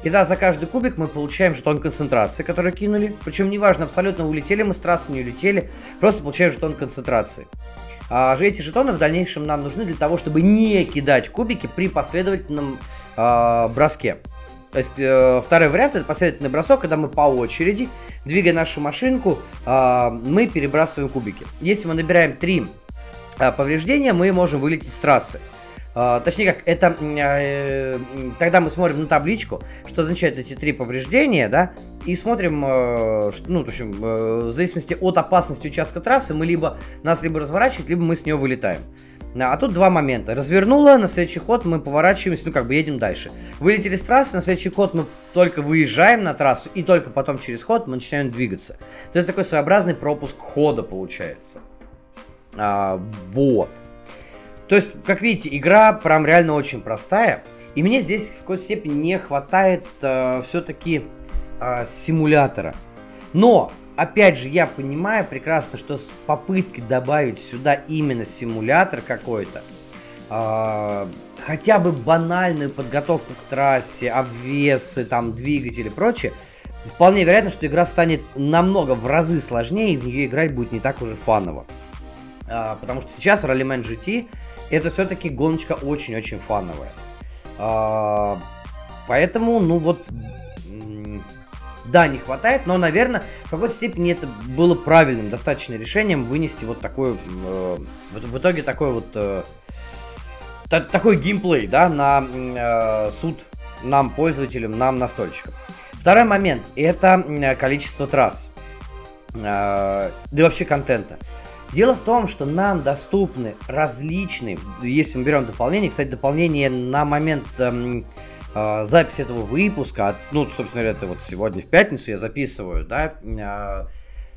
и да, за каждый кубик мы получаем жетон концентрации, который кинули. Причем неважно, абсолютно улетели мы с трассы, не улетели, просто получаем жетон концентрации. А же эти жетоны в дальнейшем нам нужны для того, чтобы не кидать кубики при последовательном э, броске. То есть э, второй вариант это последовательный бросок, когда мы по очереди, двигая нашу машинку, э, мы перебрасываем кубики. Если мы набираем три э, повреждения, мы можем вылететь с трассы. Uh, точнее как, это uh, тогда мы смотрим на табличку, что означают эти три повреждения, да, и смотрим, что, ну, в общем, в зависимости от опасности участка трассы, мы либо нас либо разворачивает, либо мы с нее вылетаем. А тут два момента. Развернула, на следующий ход мы поворачиваемся, ну как бы едем дальше. Вылетели с трассы, на следующий ход мы только выезжаем на трассу, и только потом через ход мы начинаем двигаться. То есть такой своеобразный пропуск хода получается. А, вот. То есть, как видите, игра прям реально очень простая. И мне здесь в какой-то степени не хватает э, все-таки э, симулятора. Но, опять же, я понимаю прекрасно, что с попыткой добавить сюда именно симулятор какой-то, э, хотя бы банальную подготовку к трассе, обвесы, там, двигатели и прочее, вполне вероятно, что игра станет намного в разы сложнее, и в нее играть будет не так уже фаново. Э, потому что сейчас Rallyman GT это все-таки гоночка очень-очень фановая. А, поэтому, ну вот, да, не хватает, но, наверное, в какой-то степени это было правильным достаточно решением вынести вот такой, э, в, в итоге такой вот, э, та, такой геймплей, да, на э, суд нам, пользователям, нам, настольщикам. Второй момент, это количество трасс, э, да и вообще контента. Дело в том, что нам доступны различные, если мы берем дополнение, кстати, дополнение на момент эм, э, записи этого выпуска, ну, собственно говоря, это вот сегодня в пятницу я записываю, да, э,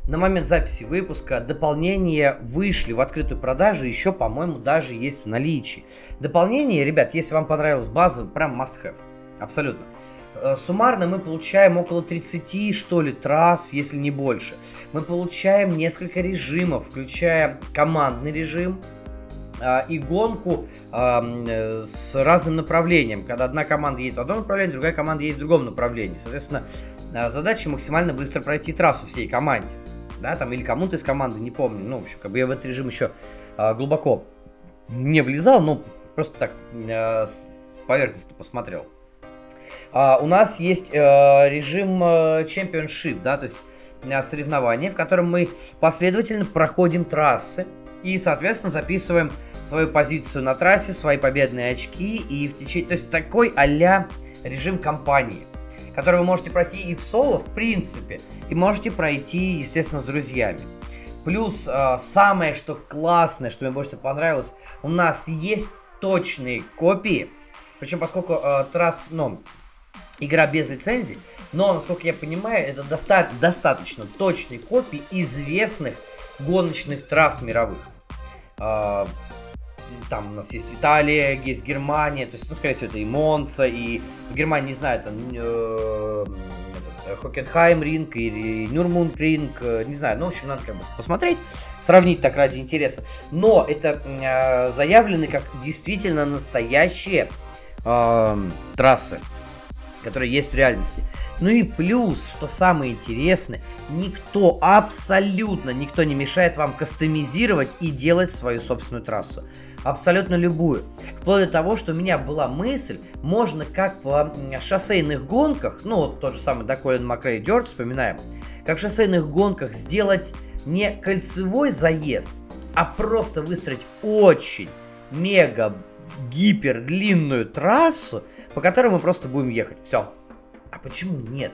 на момент записи выпуска дополнения вышли в открытую продажу, еще, по-моему, даже есть в наличии. Дополнение, ребят, если вам понравилась база, прям must have, абсолютно. Э, суммарно мы получаем около 30, что ли, трасс, если не больше. Мы получаем несколько режимов, включая командный режим, и гонку э, с разным направлением. Когда одна команда едет в одном направлении, другая команда едет в другом направлении. Соответственно, задача максимально быстро пройти трассу всей команде. Да, там, или кому-то из команды, не помню. Ну, в общем, как бы я в этот режим еще глубоко не влезал, ну, просто так поверхностно посмотрел. А, у нас есть э, режим э, Championship, да, то есть соревнования, в котором мы последовательно проходим трассы и, соответственно, записываем свою позицию на трассе, свои победные очки и в течение... То есть такой а режим кампании, который вы можете пройти и в соло, в принципе, и можете пройти, естественно, с друзьями. Плюс э, самое, что классное, что мне больше всего понравилось, у нас есть точные копии, причем поскольку э, трасс, ну, игра без лицензии, но, насколько я понимаю, это доста- достаточно точные копии известных гоночных трасс мировых. Э, там у нас есть Италия, есть Германия, то есть, ну, скорее всего, это и Монца, и в Германии, не знаю, там э, Хокенхайм ринг или Нюрмунг ринг, э, не знаю, ну, в общем, надо как бы посмотреть, сравнить так ради интереса. Но это э, заявлены как действительно настоящие э, трассы, которые есть в реальности. Ну и плюс, что самое интересное, никто, абсолютно никто не мешает вам кастомизировать и делать свою собственную трассу абсолютно любую. Вплоть до того, что у меня была мысль, можно как в шоссейных гонках, ну вот тот же самый да, Колин Макрей Дёрт, вспоминаем, как в шоссейных гонках сделать не кольцевой заезд, а просто выстроить очень мега гипер длинную трассу, по которой мы просто будем ехать. Все. А почему нет?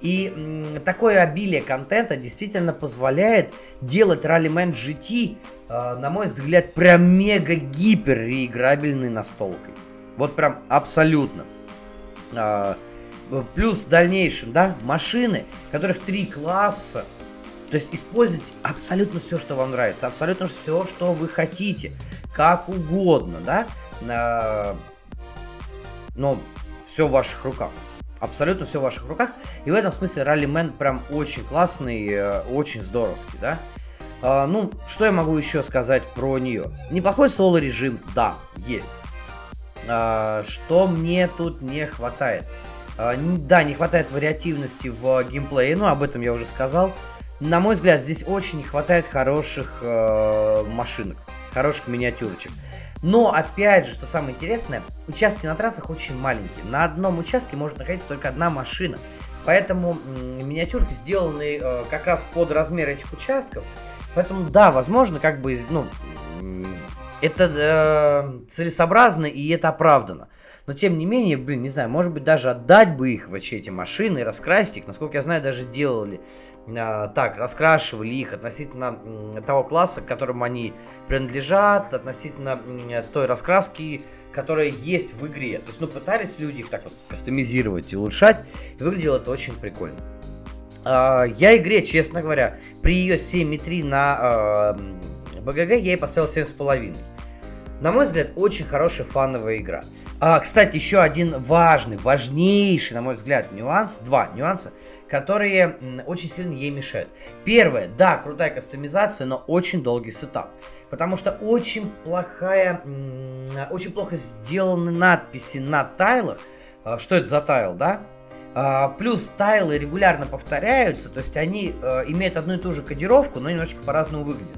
И такое обилие контента действительно позволяет делать Rallyman GT, э, на мой взгляд, прям мега-гипер реиграбельной настолкой. Вот прям абсолютно. Э, плюс в дальнейшем, да, машины, которых три класса. То есть использовать абсолютно все, что вам нравится, абсолютно все, что вы хотите, как угодно, да. Э, но все в ваших руках. Абсолютно все в ваших руках. И в этом смысле Раллимен прям очень классный, э, очень здоровский, да. А, ну, что я могу еще сказать про нее? Неплохой соло режим, да, есть. А, что мне тут не хватает? А, да, не хватает вариативности в геймплее, ну, об этом я уже сказал. На мой взгляд, здесь очень не хватает хороших э, машинок, хороших миниатюрочек. Но, опять же, что самое интересное, участки на трассах очень маленькие. На одном участке может находиться только одна машина. Поэтому миниатюрки сделаны э, как раз под размер этих участков. Поэтому, да, возможно, как бы, ну, это э, целесообразно и это оправдано. Но тем не менее, блин, не знаю, может быть даже отдать бы их вообще эти машины раскрасить их. Насколько я знаю, даже делали так, раскрашивали их относительно того класса, к которому они принадлежат, относительно той раскраски, которая есть в игре. То есть, ну, пытались люди их так вот кастомизировать и улучшать, и выглядело это очень прикольно. Э, я игре, честно говоря, при ее 7.3 на э, БГГ я ей поставил 7,5. На мой взгляд, очень хорошая фановая игра. А, кстати, еще один важный, важнейший, на мой взгляд, нюанс, два нюанса, которые очень сильно ей мешают. Первое, да, крутая кастомизация, но очень долгий сетап. Потому что очень плохая, очень плохо сделаны надписи на тайлах. А, что это за тайл, да? А, плюс тайлы регулярно повторяются, то есть они э, имеют одну и ту же кодировку, но немножечко по-разному выглядят.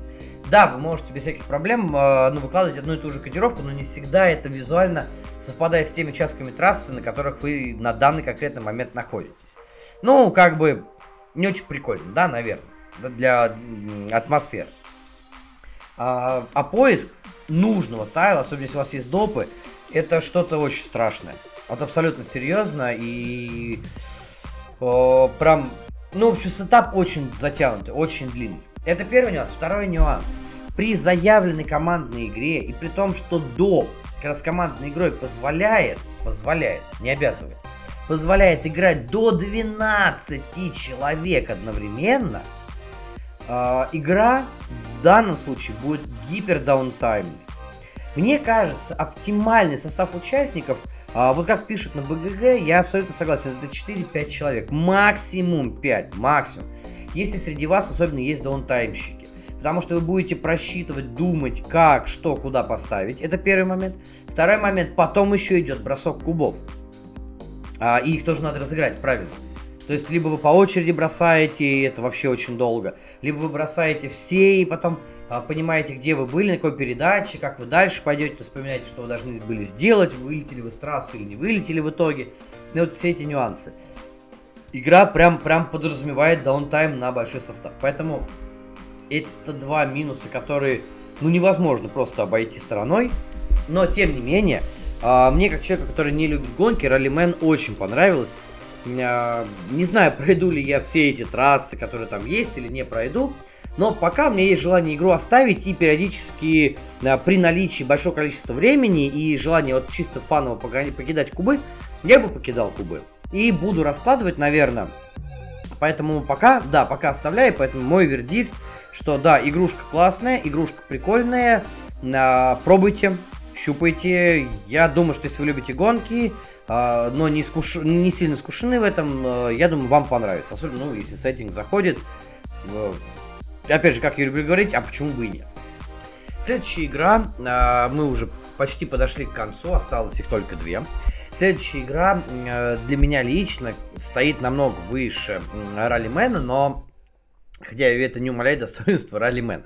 Да, вы можете без всяких проблем э, ну, выкладывать одну и ту же кодировку, но не всегда это визуально совпадает с теми участками трассы, на которых вы на данный конкретный момент находитесь. Ну, как бы, не очень прикольно, да, наверное, для атмосферы. А, а поиск нужного тайла, особенно если у вас есть допы, это что-то очень страшное. Вот абсолютно серьезно и о, прям, ну, в общем, сетап очень затянутый, очень длинный. Это первый нюанс. Второй нюанс. При заявленной командной игре и при том, что до как раз командной игрой позволяет, позволяет, не обязывает, позволяет играть до 12 человек одновременно, э, игра в данном случае будет гипер даунтаймной. Мне кажется, оптимальный состав участников, э, вот как пишут на БГГ, я абсолютно согласен, это 4-5 человек, максимум 5, максимум если среди вас особенно есть даунтаймщики. Потому что вы будете просчитывать, думать, как, что, куда поставить. Это первый момент. Второй момент, потом еще идет бросок кубов. А, и их тоже надо разыграть правильно. То есть, либо вы по очереди бросаете, и это вообще очень долго, либо вы бросаете все, и потом а, понимаете, где вы были, на какой передаче, как вы дальше пойдете, вспоминаете, что вы должны были сделать, вылетели вы с трассы или не вылетели в итоге. И вот все эти нюансы. Игра прям, прям подразумевает даунтайм на большой состав. Поэтому это два минуса, которые, ну, невозможно просто обойти стороной. Но, тем не менее, мне, как человеку, который не любит гонки, Раллимен очень понравилось. А, не знаю, <laughs> пройду ли я все эти трассы, которые там есть, или не пройду. Но пока у меня есть желание игру оставить и периодически при наличии большого количества времени и желание вот чисто фаново покидать кубы, я бы покидал кубы. И буду раскладывать, наверное. Поэтому пока, да, пока оставляю, поэтому мой вердикт, что да, игрушка классная, игрушка прикольная, а, пробуйте, щупайте. Я думаю, что если вы любите гонки, а, но не, скуш... не сильно скушены в этом, а, я думаю, вам понравится. Особенно, ну, если сеттинг заходит. Опять же, как я люблю говорить, а почему бы и нет. Следующая игра, мы уже почти подошли к концу, осталось их только две. Следующая игра для меня лично стоит намного выше Раллимена, но хотя это не умаляет достоинства Раллимена.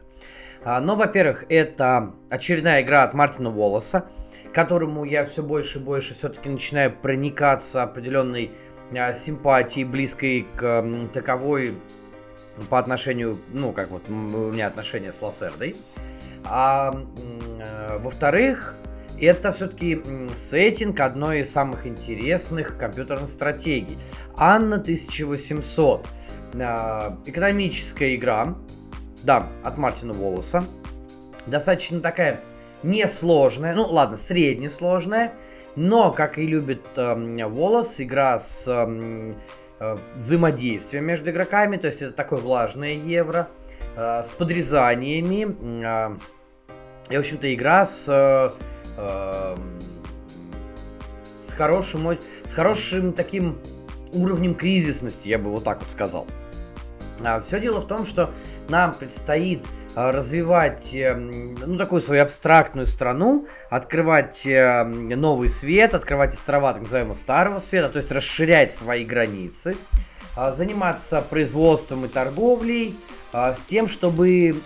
А, но, во-первых, это очередная игра от Мартина Волоса, которому я все больше и больше все-таки начинаю проникаться определенной а, симпатией, близкой к таковой по отношению, ну, как вот у меня отношения с Лассердой. А э, во-вторых, это все-таки сеттинг одной из самых интересных компьютерных стратегий. Анна 1800. Э, экономическая игра, да, от Мартина Волоса. Достаточно такая несложная, ну ладно, среднесложная, но, как и любит э, Волос, игра с э, э, взаимодействием между игроками, то есть это такое влажное евро, э, с подрезаниями, э, и, в общем-то, игра с, э, э, с, хорошим, с хорошим таким уровнем кризисности, я бы вот так вот сказал. А, Все дело в том, что нам предстоит а, развивать эм, ну, такую свою абстрактную страну, открывать эм, новый свет, открывать острова так называемого старого света, то есть расширять свои границы, а, заниматься производством и торговлей с тем, чтобы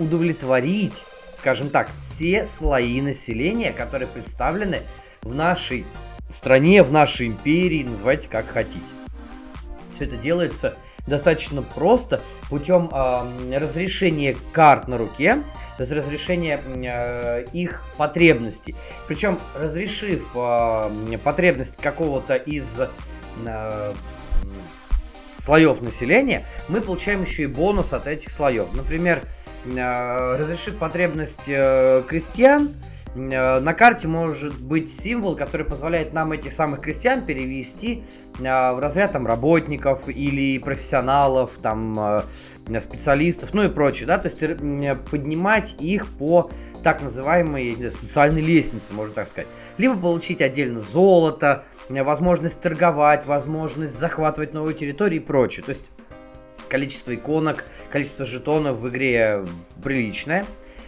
удовлетворить, скажем так, все слои населения, которые представлены в нашей стране, в нашей империи, называйте как хотите. Все это делается достаточно просто путем э, разрешения карт на руке, то есть разрешения э, их потребностей. Причем разрешив э, потребность какого-то из э, слоев населения, мы получаем еще и бонус от этих слоев. Например, э, разрешив потребность э, крестьян, на карте может быть символ, который позволяет нам этих самых крестьян перевести э, в разряд там работников или профессионалов, там э, специалистов, ну и прочее, да, то есть поднимать их по так называемой социальной лестнице, можно так сказать. Либо получить отдельно золото, возможность торговать, возможность захватывать новые территории и прочее. То есть количество иконок, количество жетонов в игре приличное.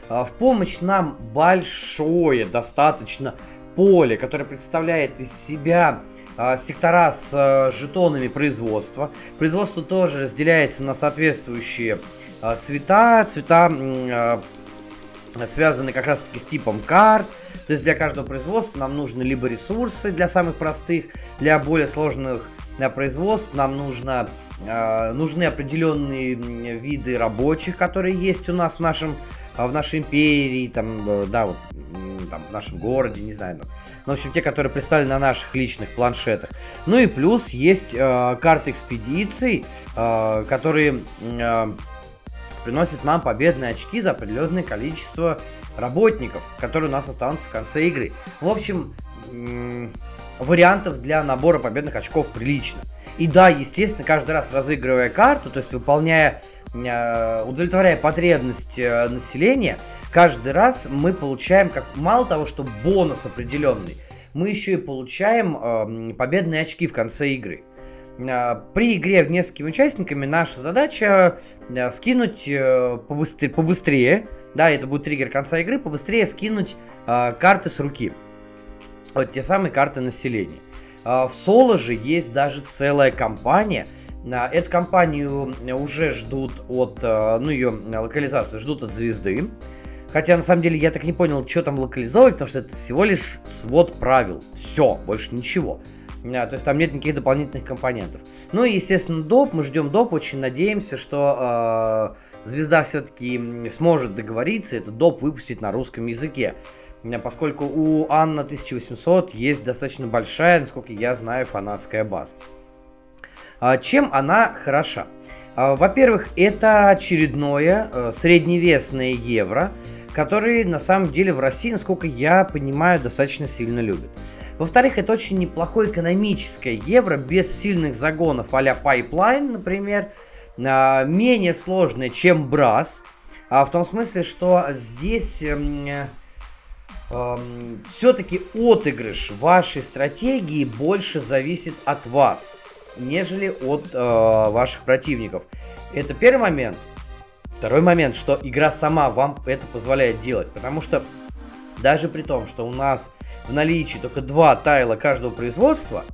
А, в помощь нам большое достаточно поле, которое представляет из себя а, сектора с а, жетонами производства. Производство тоже разделяется на соответствующие цвета. Цвета связаны как раз таки с типом карт. То есть для каждого производства нам нужны либо ресурсы для самых простых, для более сложных для производств нам нужно, нужны определенные виды рабочих, которые есть у нас в нашем в нашей империи, там, э, да, вот, там, в нашем городе, не знаю, ну, ну, в общем, те, которые представлены на наших личных планшетах. Ну и плюс есть э, карты экспедиций, э, которые э, приносят нам победные очки за определенное количество работников, которые у нас останутся в конце игры. В общем, э, вариантов для набора победных очков прилично. И да, естественно, каждый раз разыгрывая карту, то есть выполняя удовлетворяя потребность э, населения, каждый раз мы получаем, как мало того, что бонус определенный, мы еще и получаем э, победные очки в конце игры. При игре в несколькими участниками наша задача скинуть побыстрее, побыстрее, да, это будет триггер конца игры, побыстрее скинуть карты с руки. Вот те самые карты населения. В соло же есть даже целая компания – Эту компанию уже ждут от, ну, ее локализацию ждут от звезды. Хотя, на самом деле, я так не понял, что там локализовывать, потому что это всего лишь свод правил. Все, больше ничего. А, то есть там нет никаких дополнительных компонентов. Ну и, естественно, доп. Мы ждем доп. Очень надеемся, что э, звезда все-таки сможет договориться, это доп. выпустить на русском языке. Поскольку у Анна 1800 есть достаточно большая, насколько я знаю, фанатская база. А, чем она хороша? А, во-первых, это очередное э, средневесное евро, который на самом деле в России, насколько я понимаю, достаточно сильно любят. Во-вторых, это очень неплохое экономическое евро, без сильных загонов а-ля Pipeline, например, а, менее сложное, чем Брас, в том смысле, что здесь эм, эм, все-таки отыгрыш вашей стратегии больше зависит от вас, нежели от э, ваших противников. Это первый момент. Второй момент, что игра сама вам это позволяет делать, потому что даже при том, что у нас в наличии только два тайла каждого производства,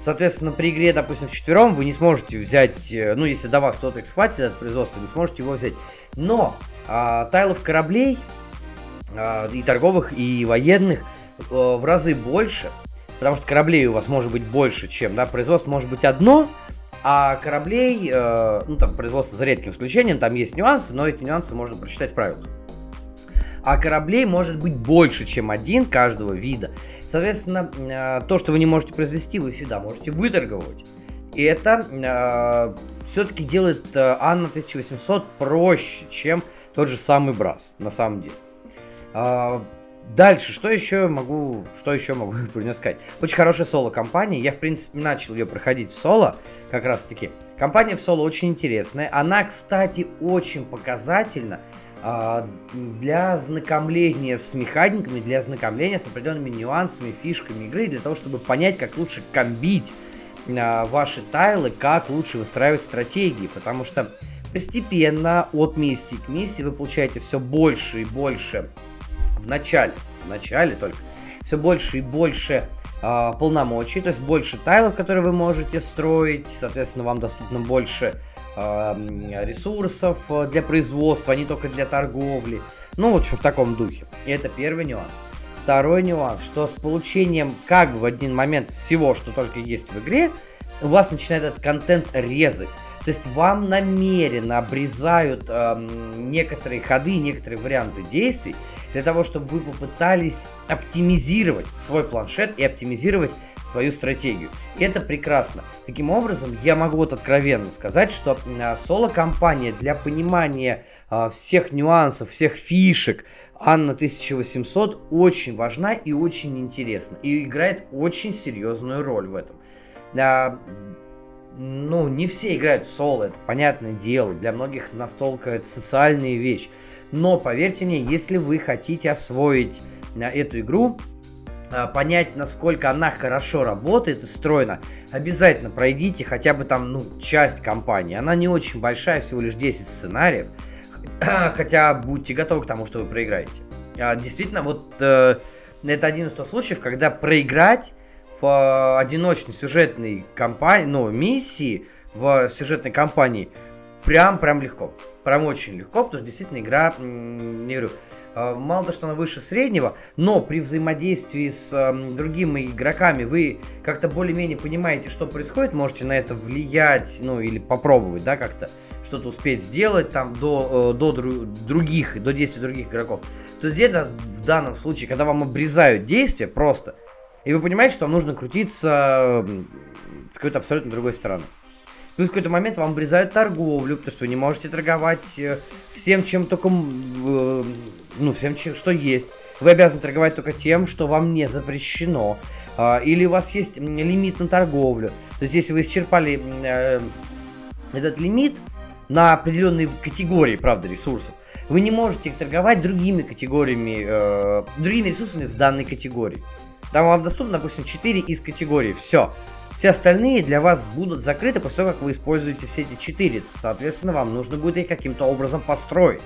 соответственно, при игре, допустим, в четвером вы не сможете взять, э, ну, если до вас кто-то схватит это производство, не сможете его взять. Но а, тайлов кораблей, а, и торговых, и военных, а, в разы больше, потому что кораблей у вас может быть больше, чем, да, производство может быть одно, а кораблей, э, ну там производство за редким исключением, там есть нюансы, но эти нюансы можно прочитать в правилах. А кораблей может быть больше, чем один каждого вида. Соответственно, э, то, что вы не можете произвести, вы всегда можете выторговать. И это э, все-таки делает э, Анна 1800 проще, чем тот же самый Брас, на самом деле. Э, Дальше, что еще могу, что еще могу <laughs> про сказать? Очень хорошая соло-компания. Я, в принципе, начал ее проходить в соло, как раз таки. Компания в соло очень интересная. Она, кстати, очень показательна а, для знакомления с механиками, для знакомления с определенными нюансами, фишками игры, для того, чтобы понять, как лучше комбить а, ваши тайлы, как лучше выстраивать стратегии. Потому что постепенно от миссии к миссии вы получаете все больше и больше в начале, в начале только, все больше и больше э, полномочий, то есть больше тайлов, которые вы можете строить, соответственно, вам доступно больше э, ресурсов для производства, а не только для торговли. Ну, вот в таком духе. И это первый нюанс. Второй нюанс, что с получением как в один момент всего, что только есть в игре, у вас начинает этот контент резать. То есть вам намеренно обрезают э, некоторые ходы, некоторые варианты действий, для того, чтобы вы попытались оптимизировать свой планшет и оптимизировать свою стратегию. И это прекрасно. Таким образом, я могу вот откровенно сказать, что а, соло-компания для понимания а, всех нюансов, всех фишек Анна 1800 очень важна и очень интересна. И играет очень серьезную роль в этом. А, ну, не все играют в соло, это понятное дело. Для многих настолько это социальная вещь. Но поверьте мне, если вы хотите освоить э, эту игру, э, понять, насколько она хорошо работает и стройна, обязательно пройдите хотя бы там, ну, часть кампании. Она не очень большая, всего лишь 10 сценариев. <clears throat> Хотя будьте готовы к тому, что вы проиграете. А, действительно, вот э, это один из тех случаев, когда проиграть в э, одиночной сюжетной кампании, ну, миссии в сюжетной кампании прям, прям легко. Прям очень легко, потому что действительно игра, не говорю, а, мало то, что она выше среднего, но при взаимодействии с э, другими игроками вы как-то более-менее понимаете, что происходит, можете на это влиять, ну или попробовать, да, как-то что-то успеть сделать там до, э, до дру- других, до действий других игроков. То есть где-то в данном случае, когда вам обрезают действия просто, и вы понимаете, что вам нужно крутиться с какой-то абсолютно другой стороны. Плюс в какой-то момент вам обрезают торговлю, потому что вы не можете торговать э, всем, чем только, э, ну, всем, чем, что есть. Вы обязаны торговать только тем, что вам не запрещено. А, или у вас есть лимит на торговлю. То есть, если вы исчерпали э, этот лимит на определенные категории, правда, ресурсов, вы не можете торговать другими категориями, другими ресурсами в данной категории. Там вам доступно, допустим, 4 из категории. Все. Все остальные для вас будут закрыты после того, как вы используете все эти четыре. Соответственно, вам нужно будет их каким-то образом построить.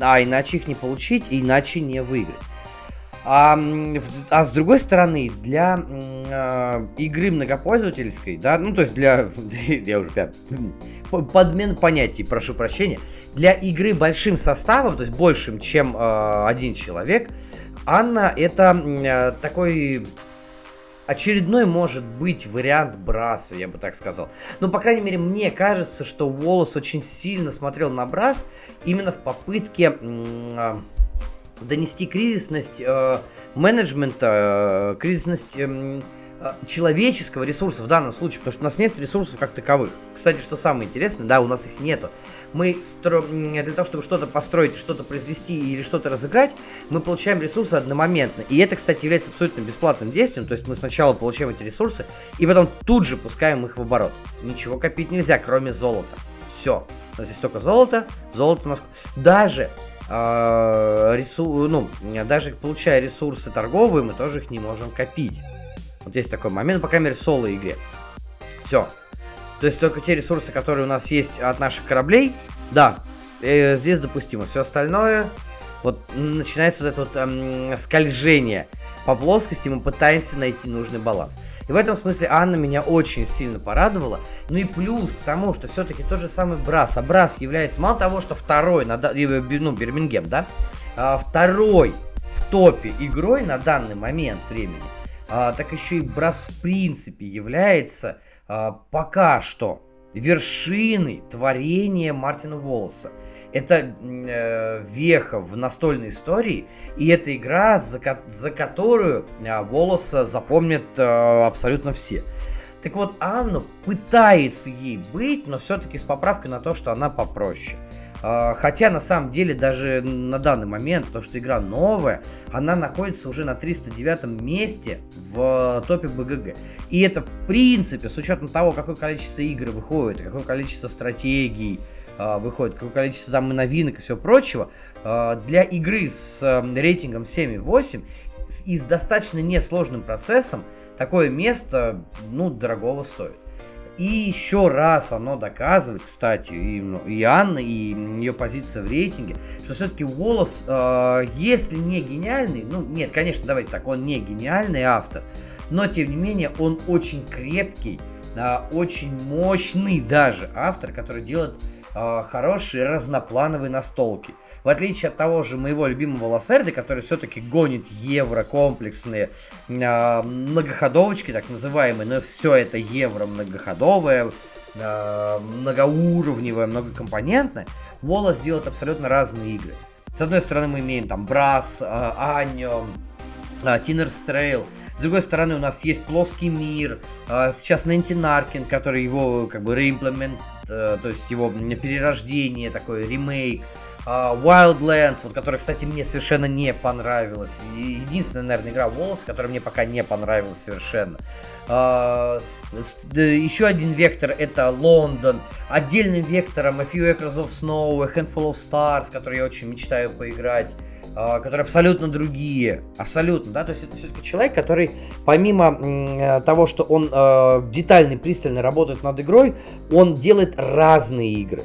А иначе их не получить, иначе не выиграть. А, а с другой стороны, для э, игры многопользовательской, да, ну то есть для, <laughs> я уже прям подмен понятий, прошу прощения, для игры большим составом, то есть большим, чем э, один человек, Анна это э, такой очередной может быть вариант Браса, я бы так сказал. Но, по крайней мере, мне кажется, что Волос очень сильно смотрел на Брас именно в попытке э, донести кризисность э, менеджмента, э, кризисность э, человеческого ресурса в данном случае, потому что у нас нет ресурсов как таковых. Кстати, что самое интересное, да, у нас их нету. Мы стро... для того, чтобы что-то построить, что-то произвести или что-то разыграть, мы получаем ресурсы одномоментно. И это, кстати, является абсолютно бесплатным действием. То есть мы сначала получаем эти ресурсы, и потом тут же пускаем их в оборот. Ничего копить нельзя, кроме золота. Все. У нас здесь только золото, золото у нас... Даже э, ресу... ну, даже получая ресурсы торговые, мы тоже их не можем копить. Вот есть такой момент, по крайней мере, в соло-игре. Все. То есть только те ресурсы, которые у нас есть от наших кораблей, да, э, здесь допустимо. Все остальное, вот начинается вот это вот эм, скольжение по плоскости, мы пытаемся найти нужный баланс. И в этом смысле Анна меня очень сильно порадовала. Ну и плюс к тому, что все-таки тот же самый Брас. А Брас является, мало того, что второй, на, ну, Бирмингем, да, а, второй в топе игрой на данный момент времени а, так еще и Брас в принципе является пока что вершиной творения Мартина Волоса. Это э, веха в настольной истории, и это игра, за, за которую э, Волоса запомнят э, абсолютно все. Так вот, Анна пытается ей быть, но все-таки с поправкой на то, что она попроще. А, хотя на самом деле даже на данный момент, то что игра новая, она находится уже на 309 месте в топе БГГ. И это в принципе, с учетом того, какое количество игр выходит, какое количество стратегий а, выходит, какое количество там и новинок и всего прочего, а, для игры с рейтингом 7,8 и с достаточно несложным процессом такое место, ну, дорогого стоит. И еще раз оно доказывает, кстати, и, ну, и Анна, и ее позиция в рейтинге, что все-таки Волос, э, если не гениальный, ну нет, конечно, давайте так, он не гениальный автор, но тем не менее он очень крепкий, э, очень мощный даже автор, который делает э, хорошие разноплановые настолки. В отличие от того же моего любимого Лассерда, который все-таки гонит евро комплексные э, многоходовочки, так называемые, но все это евро многоходовое, э, многоуровневое, многокомпонентное, Волос делает абсолютно разные игры. С одной стороны мы имеем там Брас, э, Аньо, э, Тинер Стрейл, с другой стороны, у нас есть плоский мир. Э, сейчас Нэнти Наркин, который его как бы реимплемент, э, то есть его перерождение, такой ремейк. Uh, Wildlands, вот, которая, кстати, мне совершенно не понравилась. Единственная, наверное, игра Волос, которая мне пока не понравилась совершенно. Uh, еще один вектор это Лондон. Отдельным вектором A Few Acres of Snow, A Handful of Stars, который я очень мечтаю поиграть. Uh, которые абсолютно другие, абсолютно, да, то есть это все-таки человек, который помимо э, того, что он э, детально и пристально работает над игрой, он делает разные игры.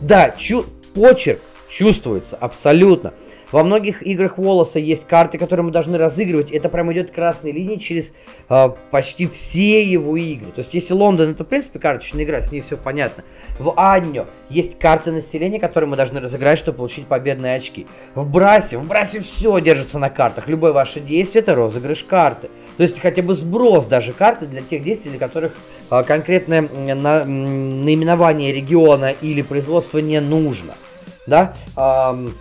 Да, чу почерк Чувствуется, абсолютно. Во многих играх Волоса есть карты, которые мы должны разыгрывать. Это прям идет красной линией через э, почти все его игры. То есть, если Лондон, это, в принципе, карточная игра, с ней все понятно. В Аннё есть карты населения, которые мы должны разыграть, чтобы получить победные очки. В Брасе, в Брасе все держится на картах. Любое ваше действие это розыгрыш карты. То есть, хотя бы сброс даже карты для тех действий, для которых э, конкретное на, наименование региона или производства не нужно да, эм,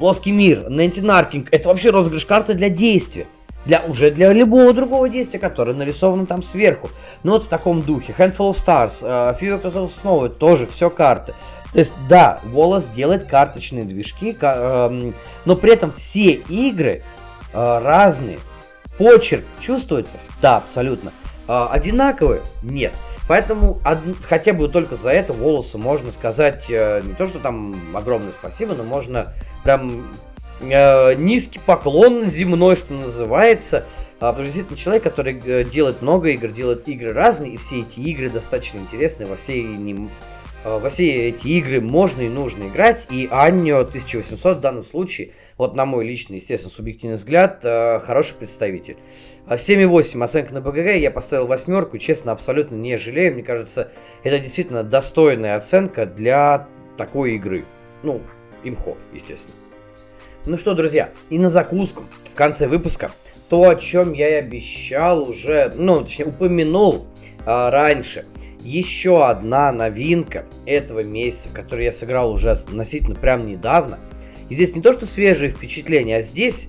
плоский мир, Нэнти Наркинг, это вообще розыгрыш карты для действия. Для, уже для любого другого действия, которое нарисовано там сверху. Ну вот в таком духе. Handful of Stars, uh, Few Episodes Snow, тоже все карты. То есть, да, Волос делает карточные движки, э, но при этом все игры э, разные. Почерк чувствуется? Да, абсолютно. Э, одинаковые? Нет. Поэтому од... хотя бы только за это волосы можно сказать э, не то, что там огромное спасибо, но можно прям э, низкий поклон земной, что называется. А, потому что действительно человек, который э, делает много игр, делает игры разные, и все эти игры достаточно интересные во всей ним э, во все эти игры можно и нужно играть, и Аннио 1800 в данном случае, вот на мой личный, естественно, субъективный взгляд, э, хороший представитель. 7,8 оценка на БГГ, я поставил восьмерку, честно, абсолютно не жалею, мне кажется, это действительно достойная оценка для такой игры. Ну, имхо, естественно. Ну что, друзья, и на закуску в конце выпуска то, о чем я и обещал уже, ну, точнее, упомянул а, раньше. Еще одна новинка этого месяца, которую я сыграл уже относительно прям недавно. И здесь не то, что свежие впечатления, а здесь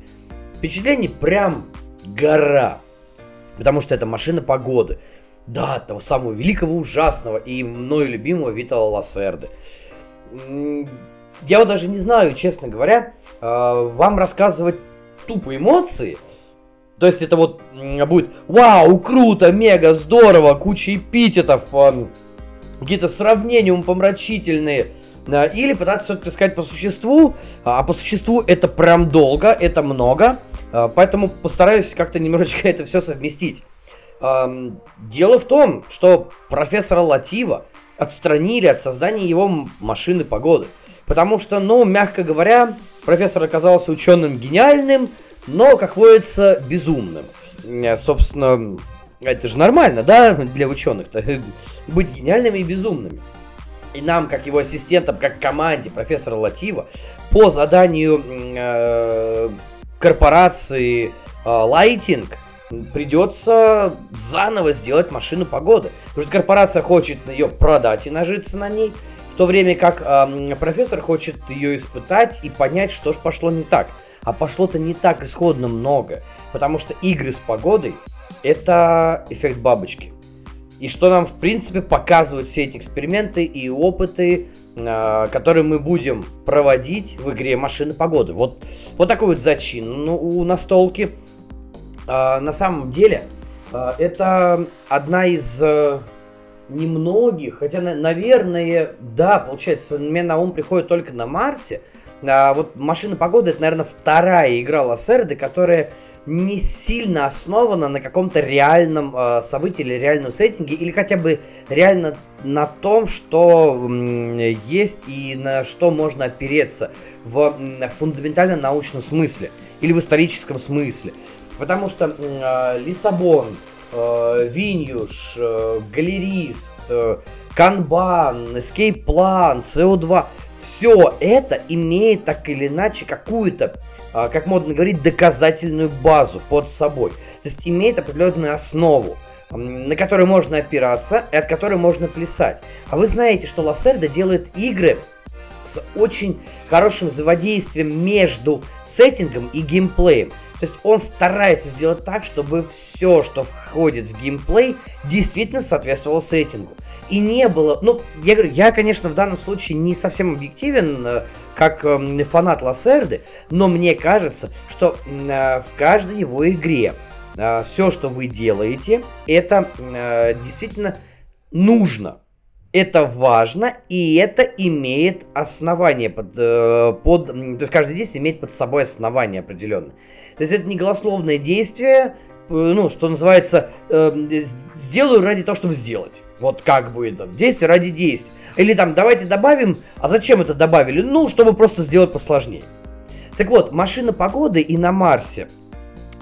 впечатлений прям гора. Потому что это машина погоды. Да, того самого великого, ужасного и мною любимого Витала Лассерды. Я вот даже не знаю, честно говоря, а, вам рассказывать тупо эмоции – то есть это вот будет вау, круто, мега, здорово, куча эпитетов, какие-то сравнения умопомрачительные. Или пытаться все-таки сказать по существу, а по существу это прям долго, это много, а, поэтому постараюсь как-то немножечко <laughs> это все совместить. Дело в том, что профессора Латива отстранили от создания его машины погоды. Потому что, ну, мягко говоря, профессор оказался ученым гениальным, но, как водится, безумным. Э, собственно, это же нормально, да, для ученых-то, <laughs> быть гениальными и безумными. И нам, как его ассистентам, как команде профессора Латива, по заданию э, корпорации э, Lighting придется заново сделать машину погоды. Потому что корпорация хочет ее продать и нажиться на ней, в то время как э, профессор хочет ее испытать и понять, что же пошло не так. А пошло-то не так исходно много, потому что игры с погодой – это эффект бабочки. И что нам, в принципе, показывают все эти эксперименты и опыты, э, которые мы будем проводить в игре «Машины погоды». Вот, вот такой вот зачин ну, у настолки. Э, на самом деле, э, это одна из э, немногих, хотя, наверное, да, получается, мне на ум приходит только на Марсе – а, вот «Машина погоды» — это, наверное, вторая игра Лассерды, которая не сильно основана на каком-то реальном э, событии или реальном сеттинге, или хотя бы реально на том, что э, есть и на что можно опереться в э, фундаментально научном смысле или в историческом смысле. Потому что э, Лиссабон, э, Виньюш, э, Галерист, э, Канбан, Plan, CO2 все это имеет так или иначе какую-то, а, как модно говорить, доказательную базу под собой. То есть имеет определенную основу, на которой можно опираться и от которой можно плясать. А вы знаете, что Лассерда делает игры с очень хорошим взаимодействием между сеттингом и геймплеем. То есть он старается сделать так, чтобы все, что входит в геймплей, действительно соответствовало сеттингу и не было. Ну, я говорю, я, конечно, в данном случае не совсем объективен, э, как э, фанат Лассерды, но мне кажется, что э, в каждой его игре э, все, что вы делаете, это действительно нужно. Это важно, и это имеет основание под, под... То есть каждое действие имеет под собой основание определенное. То есть это не голословное действие, ну, что называется, э, сделаю ради того, чтобы сделать. Вот как будет там, действие ради действия. Или там, давайте добавим, а зачем это добавили? Ну, чтобы просто сделать посложнее. Так вот, машина погоды и на Марсе.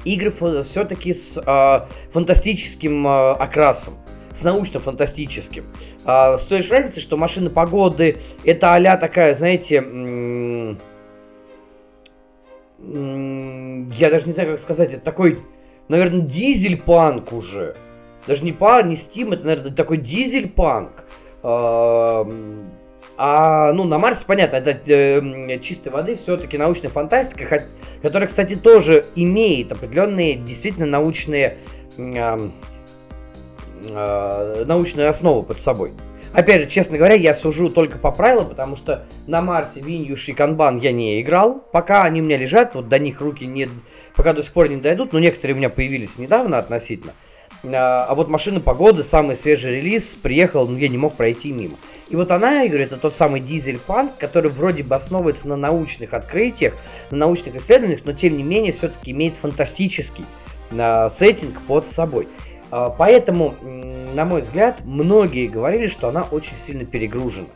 Игры все-таки с э, фантастическим э, окрасом с научно-фантастическим. А, с той же разницей, что машина погоды это а такая, знаете, я даже не знаю, как сказать, это такой, наверное, дизель-панк уже. Даже не пар, не стим, это, наверное, такой дизель-панк. А, а, ну, на Марсе, понятно, это э, чистой воды все-таки научная фантастика, которая, кстати, тоже имеет определенные действительно научные, э, э, научную основу под собой. Опять же, честно говоря, я сужу только по правилам, потому что на Марсе, Виньюш и Канбан я не играл. Пока они у меня лежат, вот до них руки не, пока до сих пор не дойдут, но некоторые у меня появились недавно относительно. А, а вот машина погоды, самый свежий релиз, приехал, но я не мог пройти мимо. И вот она, я говорю, это тот самый дизель-панк, который вроде бы основывается на научных открытиях, на научных исследованиях, но тем не менее все-таки имеет фантастический э, сеттинг под собой. Э, поэтому, на мой взгляд, многие говорили, что она очень сильно перегружена.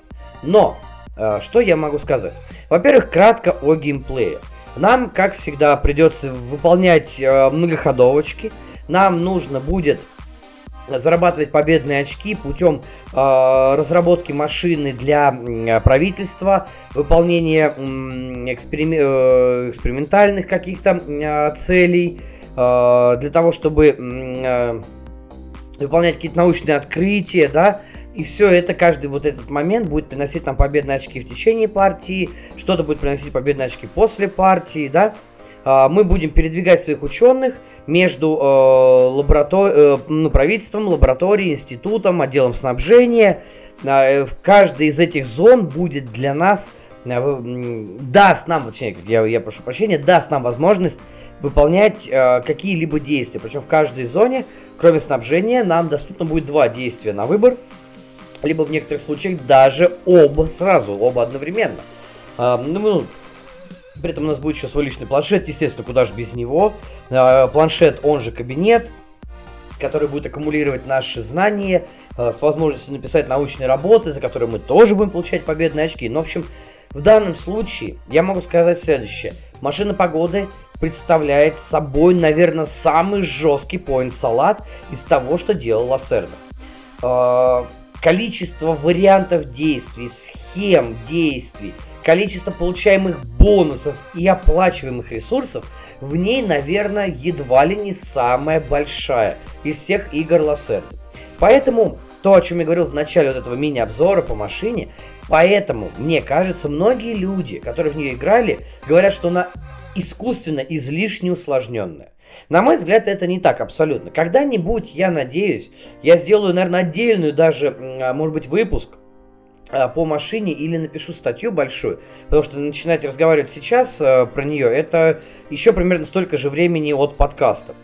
Но, э, что я могу сказать? Во-первых, кратко о геймплее. Нам, как всегда, придется выполнять э, многоходовочки. Нам нужно будет зарабатывать победные очки путем э, разработки машины для э, правительства, выполнения э, эксперим, э, экспериментальных каких-то э, целей, э, для того, чтобы э, выполнять какие-то научные открытия, да, и все это, каждый вот этот момент будет приносить нам победные очки в течение партии, что-то будет приносить победные очки после партии, да. А, мы будем передвигать своих ученых между э, лаборатор... э, ну, правительством, лабораторией, институтом, отделом снабжения. Э, каждый из этих зон будет для нас, э, даст нам, точнее, я, я прошу прощения, даст нам возможность выполнять э, какие-либо действия. Причем в каждой зоне, кроме снабжения, нам доступно будет два действия на выбор либо в некоторых случаях даже оба сразу, оба одновременно. А, ну, при этом у нас будет еще свой личный планшет, естественно, куда же без него. А, планшет, он же кабинет, который будет аккумулировать наши знания а, с возможностью написать научные работы, за которые мы тоже будем получать победные очки. Но, в общем, в данном случае я могу сказать следующее. Машина погоды представляет собой, наверное, самый жесткий поинт-салат из того, что делал Лассерда количество вариантов действий, схем действий, количество получаемых бонусов и оплачиваемых ресурсов в ней, наверное, едва ли не самая большая из всех игр Лассерды. Поэтому то, о чем я говорил в начале вот этого мини-обзора по машине, поэтому, мне кажется, многие люди, которые в нее играли, говорят, что она искусственно излишне усложненная. На мой взгляд, это не так абсолютно. Когда-нибудь, я надеюсь, я сделаю, наверное, отдельную даже, а, может быть, выпуск а, по машине или напишу статью большую, потому что начинать разговаривать сейчас а, про нее, это еще примерно столько же времени от подкаста.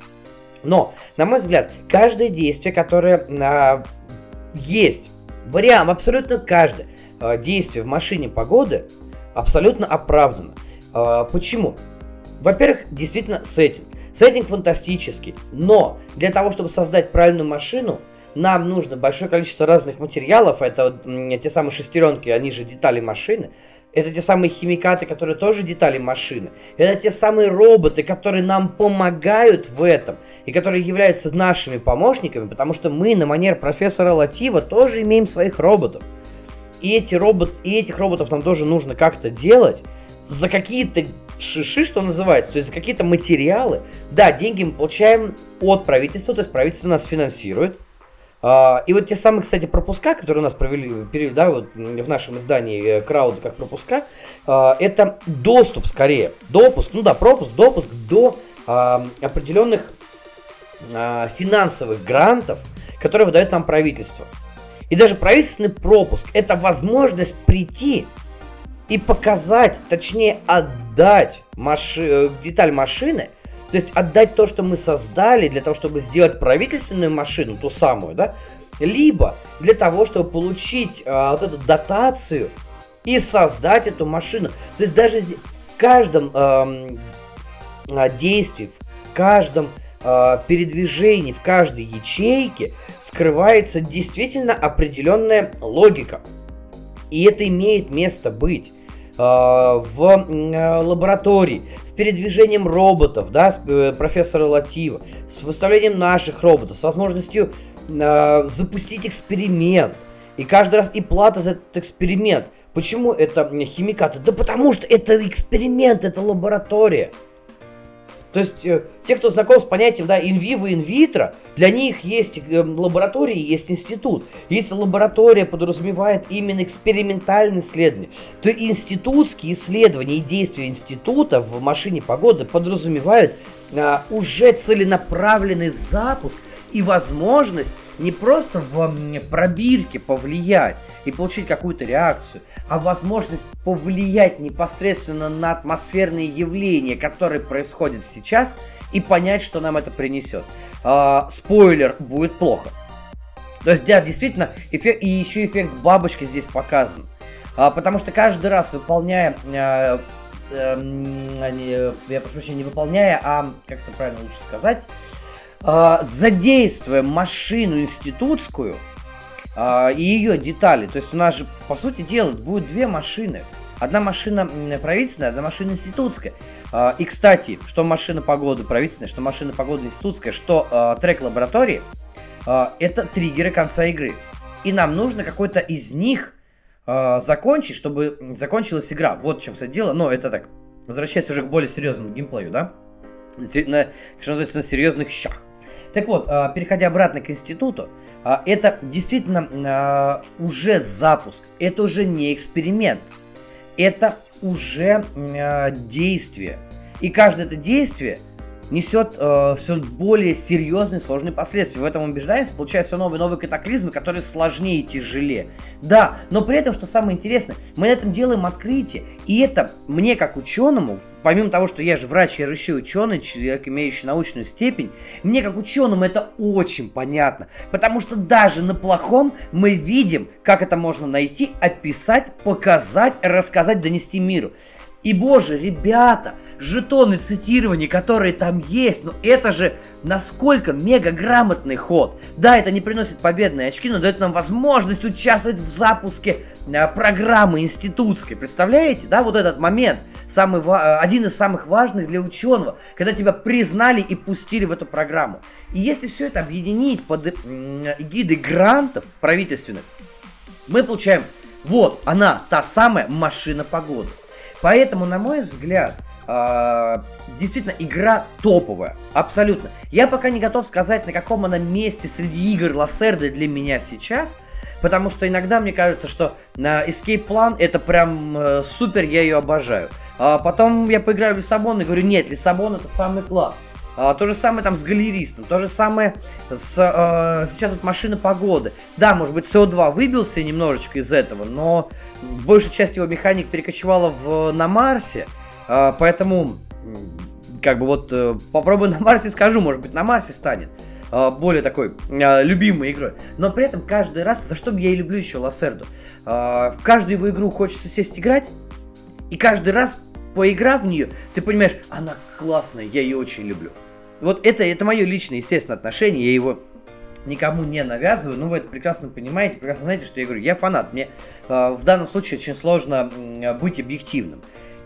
Но, на мой взгляд, каждое действие, которое а, есть, вариант, абсолютно каждое а, действие в машине погоды абсолютно оправдано. А, почему? Во-первых, действительно сеттинг. Сеттинг фантастический, но для того, чтобы создать правильную машину, нам нужно большое количество разных материалов. Это те самые шестеренки, они же детали машины. Это те самые химикаты, которые тоже детали машины. Это те самые роботы, которые нам помогают в этом. И которые являются нашими помощниками, потому что мы на манер профессора Латива тоже имеем своих роботов. И, эти робот, и этих роботов нам тоже нужно как-то делать за какие-то шиши, что называется, то есть какие-то материалы. Да, деньги мы получаем от правительства, то есть правительство нас финансирует. А, и вот те самые, кстати, пропуска, которые у нас провели, перевели, да, вот в нашем издании э, крауды как пропуска, а, это доступ скорее, допуск, ну да, пропуск, допуск до а, определенных финансовых грантов, которые выдает нам правительство. И даже правительственный пропуск – это возможность прийти и показать, точнее отдать маши э, деталь машины, то есть отдать то, что мы создали для того, чтобы сделать правительственную машину, ту самую, да, либо для того, чтобы получить а, вот эту дотацию и создать эту машину. То есть даже в каждом э, действии, в каждом э, передвижении, в каждой ячейке скрывается действительно определенная логика. И это имеет место быть. А, в э, лаборатории, с передвижением роботов, да, э, профессора Латива, с выставлением наших роботов, с возможностью э, запустить эксперимент. И каждый раз и плата за этот эксперимент. Почему это химикаты? Да потому что это эксперимент, это лаборатория. То есть э, те, кто знаком с понятием да, in vivo, in vitro, для них есть э, лаборатория, есть институт. Если лаборатория подразумевает именно экспериментальные исследования, то институтские исследования и действия института в машине погоды подразумевают э, уже целенаправленный запуск и возможность не просто в пробирке повлиять и получить какую-то реакцию, а возможность повлиять непосредственно на атмосферные явления, которые происходят сейчас, и понять, что нам это принесет. А, спойлер, будет плохо. То есть, да, действительно, эффект, и еще эффект бабочки здесь показан. А, потому что каждый раз выполняя а, а, я прошу прощения, не выполняя, а, как это правильно лучше сказать, задействуя машину институтскую, а, и ее детали. То есть у нас же, по сути дела, будет две машины. Одна машина правительственная, одна машина институтская. А, и, кстати, что машина погоды правительственная, что машина погоды институтская, что а, трек лаборатории, а, это триггеры конца игры. И нам нужно какой-то из них а, закончить, чтобы закончилась игра. Вот в чем все дело. Но это так, возвращаясь уже к более серьезному геймплею, да? На, что называется, на серьезных щах. Так вот, а, переходя обратно к институту, а, это действительно а, уже запуск, это уже не эксперимент, это уже действие. И каждое это действие несет э, все более серьезные, сложные последствия. В этом убеждаемся, получается все новые новые катаклизмы, которые сложнее и тяжелее. Да, но при этом, что самое интересное, мы на этом делаем открытие. И это мне, как ученому, помимо того, что я же врач, я еще ученый, человек, имеющий научную степень, мне как ученому это очень понятно. Потому что даже на плохом мы видим, как это можно найти, описать, показать, рассказать, донести миру. И боже, ребята, жетоны цитирования, которые там есть, но это же насколько мега грамотный ход. Да, это не приносит победные очки, но дает нам возможность участвовать в запуске а, программы институтской. Представляете, да, вот этот момент, самый, один из самых важных для ученого, когда тебя признали и пустили в эту программу. И если все это объединить под эгидой грантов правительственных, мы получаем, вот она, та самая машина погоды. Поэтому, на мой взгляд, Uh, действительно, игра топовая, абсолютно. Я пока не готов сказать, на каком она месте среди игр Лассерды для меня сейчас, потому что иногда мне кажется, что на Escape Plan это прям э, супер, я ее обожаю. А потом я поиграю в Лиссабон и говорю, нет, Лиссабон это самый класс. А, то же самое там с галеристом, то же самое с а, сейчас вот машина погоды. Да, может быть, СО2 выбился немножечко из этого, но большая часть его механик перекочевала в, на Марсе, а, поэтому как бы вот э, попробую <laughs> на Марсе скажу, может быть, на Марсе станет а, более такой а, любимой игрой. Но при этом каждый раз, за что я и люблю еще Лассерду, в каждую его игру хочется сесть играть, и каждый раз, поиграв в нее, ты понимаешь, она классная, я ее очень люблю. Вот это, это мое личное, естественно, отношение, я его никому не навязываю, но вы это прекрасно понимаете, прекрасно знаете, что я говорю, я фанат, мне э, в данном случае очень сложно э, быть объективным.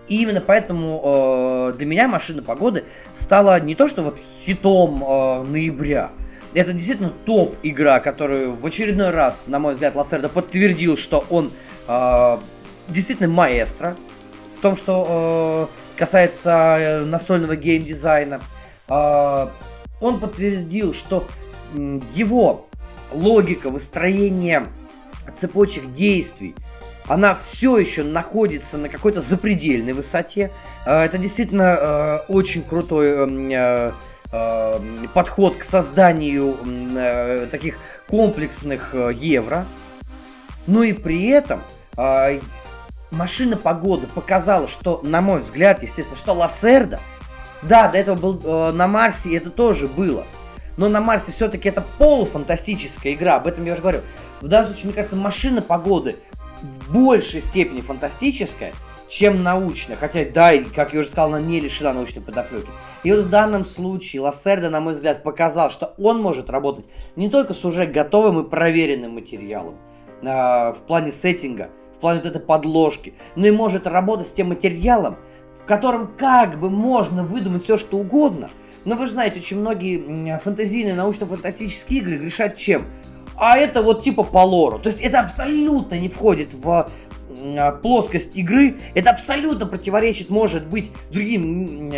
И именно поэтому э, для меня машина погоды стала не то, что вот хитом э, ноября, это действительно топ игра, которую в очередной раз, на мой взгляд, Лассердо подтвердил, что он э, действительно маэстро в том, что э, касается э, настольного геймдизайна. А, он подтвердил, что его логика выстроения цепочек действий, она все еще находится на какой-то запредельной высоте. А, это действительно а, очень крутой подход к созданию таких комплексных евро. Но и при этом машина погоды показала, что, на мой взгляд, естественно, что Лассерда – да, до этого был э, на Марсе, и это тоже было. Но на Марсе все-таки это полуфантастическая игра, об этом я уже говорю. В данном случае, мне кажется, машина погоды в большей степени фантастическая, чем научная. Хотя, да, как я уже сказал, она не лишена научной подоплеки. И вот в данном случае Лассерда, на мой взгляд, показал, что он может работать не только с уже готовым и проверенным материалом э, в плане сеттинга, в плане вот этой подложки, но и может работать с тем материалом, в котором как бы можно выдумать все, что угодно. Но вы же знаете, очень многие фэнтезийные научно-фантастические игры грешат чем? А это вот типа по лору. То есть это абсолютно не входит в а, плоскость игры. Это абсолютно противоречит, может быть, другим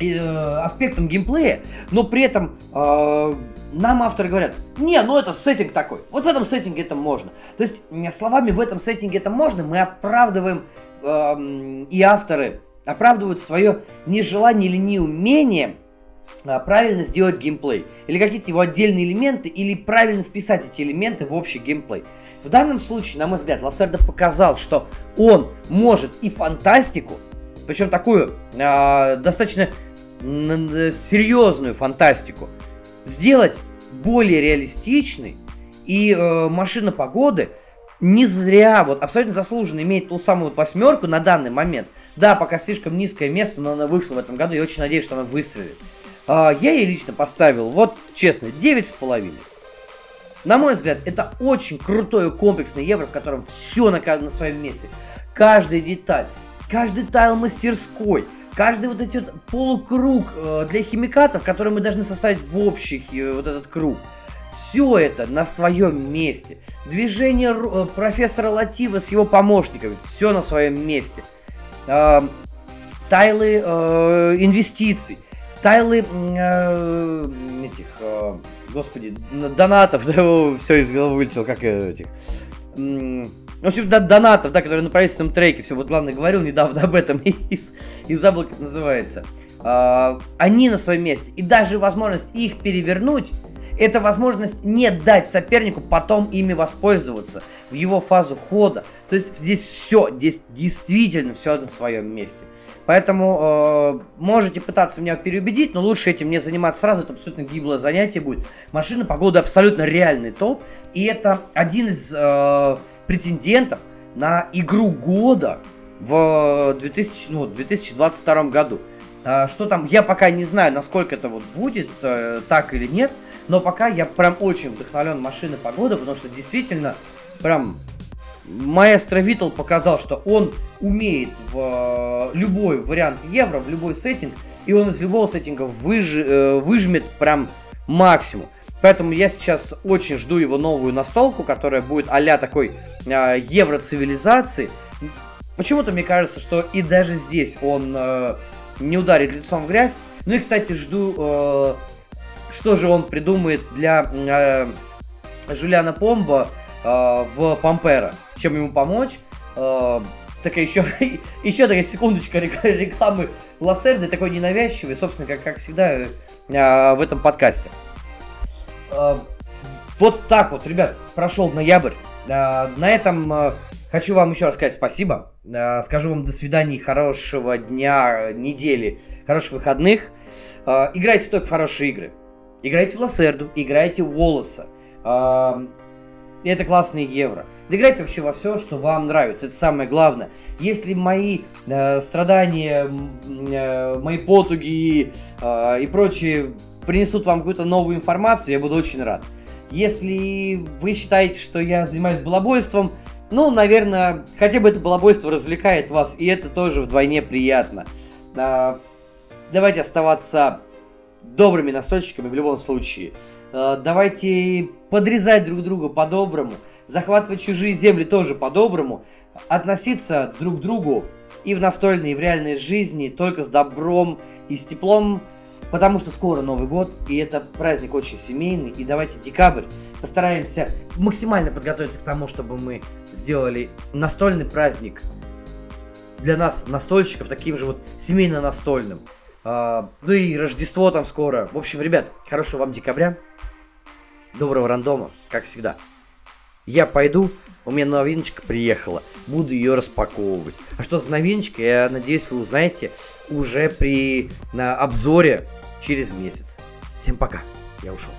э, аспектам геймплея, но при этом э, нам авторы говорят, не, ну это сеттинг такой, вот в этом сеттинге это можно. То есть словами в этом сеттинге это можно, мы оправдываем э, и авторы оправдывают свое нежелание или неумение правильно сделать геймплей. Или какие-то его отдельные элементы, или правильно вписать эти элементы в общий геймплей. В данном случае, на мой взгляд, Лассердо показал, что он может и фантастику, причем такую э, достаточно серьезную фантастику, сделать более реалистичной. И э, машина погоды не зря, вот абсолютно заслуженно имеет ту самую вот восьмерку на данный момент. Да, пока слишком низкое место, но она вышла в этом году, я очень надеюсь, что она выстрелит. А, я ей лично поставил, вот честно, 9,5. На мой взгляд, это очень крутое комплексное евро, в котором все на, на своем месте. Каждая деталь, каждый тайл мастерской, каждый вот этот полукруг э, для химикатов, который мы должны составить в общий э, вот этот круг. Все это на своем месте. Движение э, профессора Латива с его помощниками, все на своем месте. Тайлы инвестиций, тайлы э, этих, э, господи, донатов, <laughs> да, все из головы вылетело, как этих. В общем, да, донатов, да, которые на правительственном треке, все, вот главное говорил недавно об этом, и, и забыл, как называется. А, они на своем месте. И даже возможность их перевернуть, это возможность не дать сопернику потом ими воспользоваться в его фазу хода. То есть здесь все, здесь действительно все на своем месте. Поэтому э, можете пытаться меня переубедить, но лучше этим не заниматься сразу, это абсолютно гиблое занятие будет. Машина погода абсолютно реальный топ, и это один из э, претендентов на игру года в 2000, ну, 2022 году. Э, что там, я пока не знаю, насколько это вот будет, э, так или нет, но пока я прям очень вдохновлен машиной погоды, потому что действительно прям маэстро Витал показал, что он умеет в э, любой вариант евро, в любой сеттинг, и он из любого сеттинга выж, э, выжмет прям максимум. Поэтому я сейчас очень жду его новую настолку, которая будет а такой э, евро-цивилизации. Почему-то мне кажется, что и даже здесь он э, не ударит лицом в грязь. Ну и, кстати, жду, что же он придумает для э, Жулиана Помба в Пампера чем ему помочь. Э, такая еще, <laughs> еще такая секундочка рекламы Лассерды, такой ненавязчивый, собственно, как, как всегда э, в этом подкасте. Э, вот так вот, ребят, прошел ноябрь. На этом хочу вам еще раз сказать спасибо. Скажу вам до свидания, хорошего дня, недели, хороших выходных. Играйте только в хорошие игры. Играйте в Лассерду, играйте в Волоса. И это классные евро. Доиграйте вообще во все, что вам нравится. Это самое главное. Если мои э, страдания, э, мои потуги э, и прочее принесут вам какую-то новую информацию, я буду очень рад. Если вы считаете, что я занимаюсь балабойством, ну, наверное, хотя бы это балабойство развлекает вас, и это тоже вдвойне приятно. Э, давайте оставаться добрыми настольщиками в любом случае. Э, давайте подрезать друг друга по-доброму, захватывать чужие земли тоже по-доброму, относиться друг к другу и в настольной, и в реальной жизни только с добром и с теплом, потому что скоро Новый год, и это праздник очень семейный, и давайте декабрь постараемся максимально подготовиться к тому, чтобы мы сделали настольный праздник для нас, настольщиков, таким же вот семейно-настольным. А, ну и Рождество там скоро. В общем, ребят, хорошего вам декабря. Доброго рандома, как всегда. Я пойду, у меня новиночка приехала. Буду ее распаковывать. А что за новиночка, я надеюсь, вы узнаете уже при на обзоре через месяц. Всем пока, я ушел.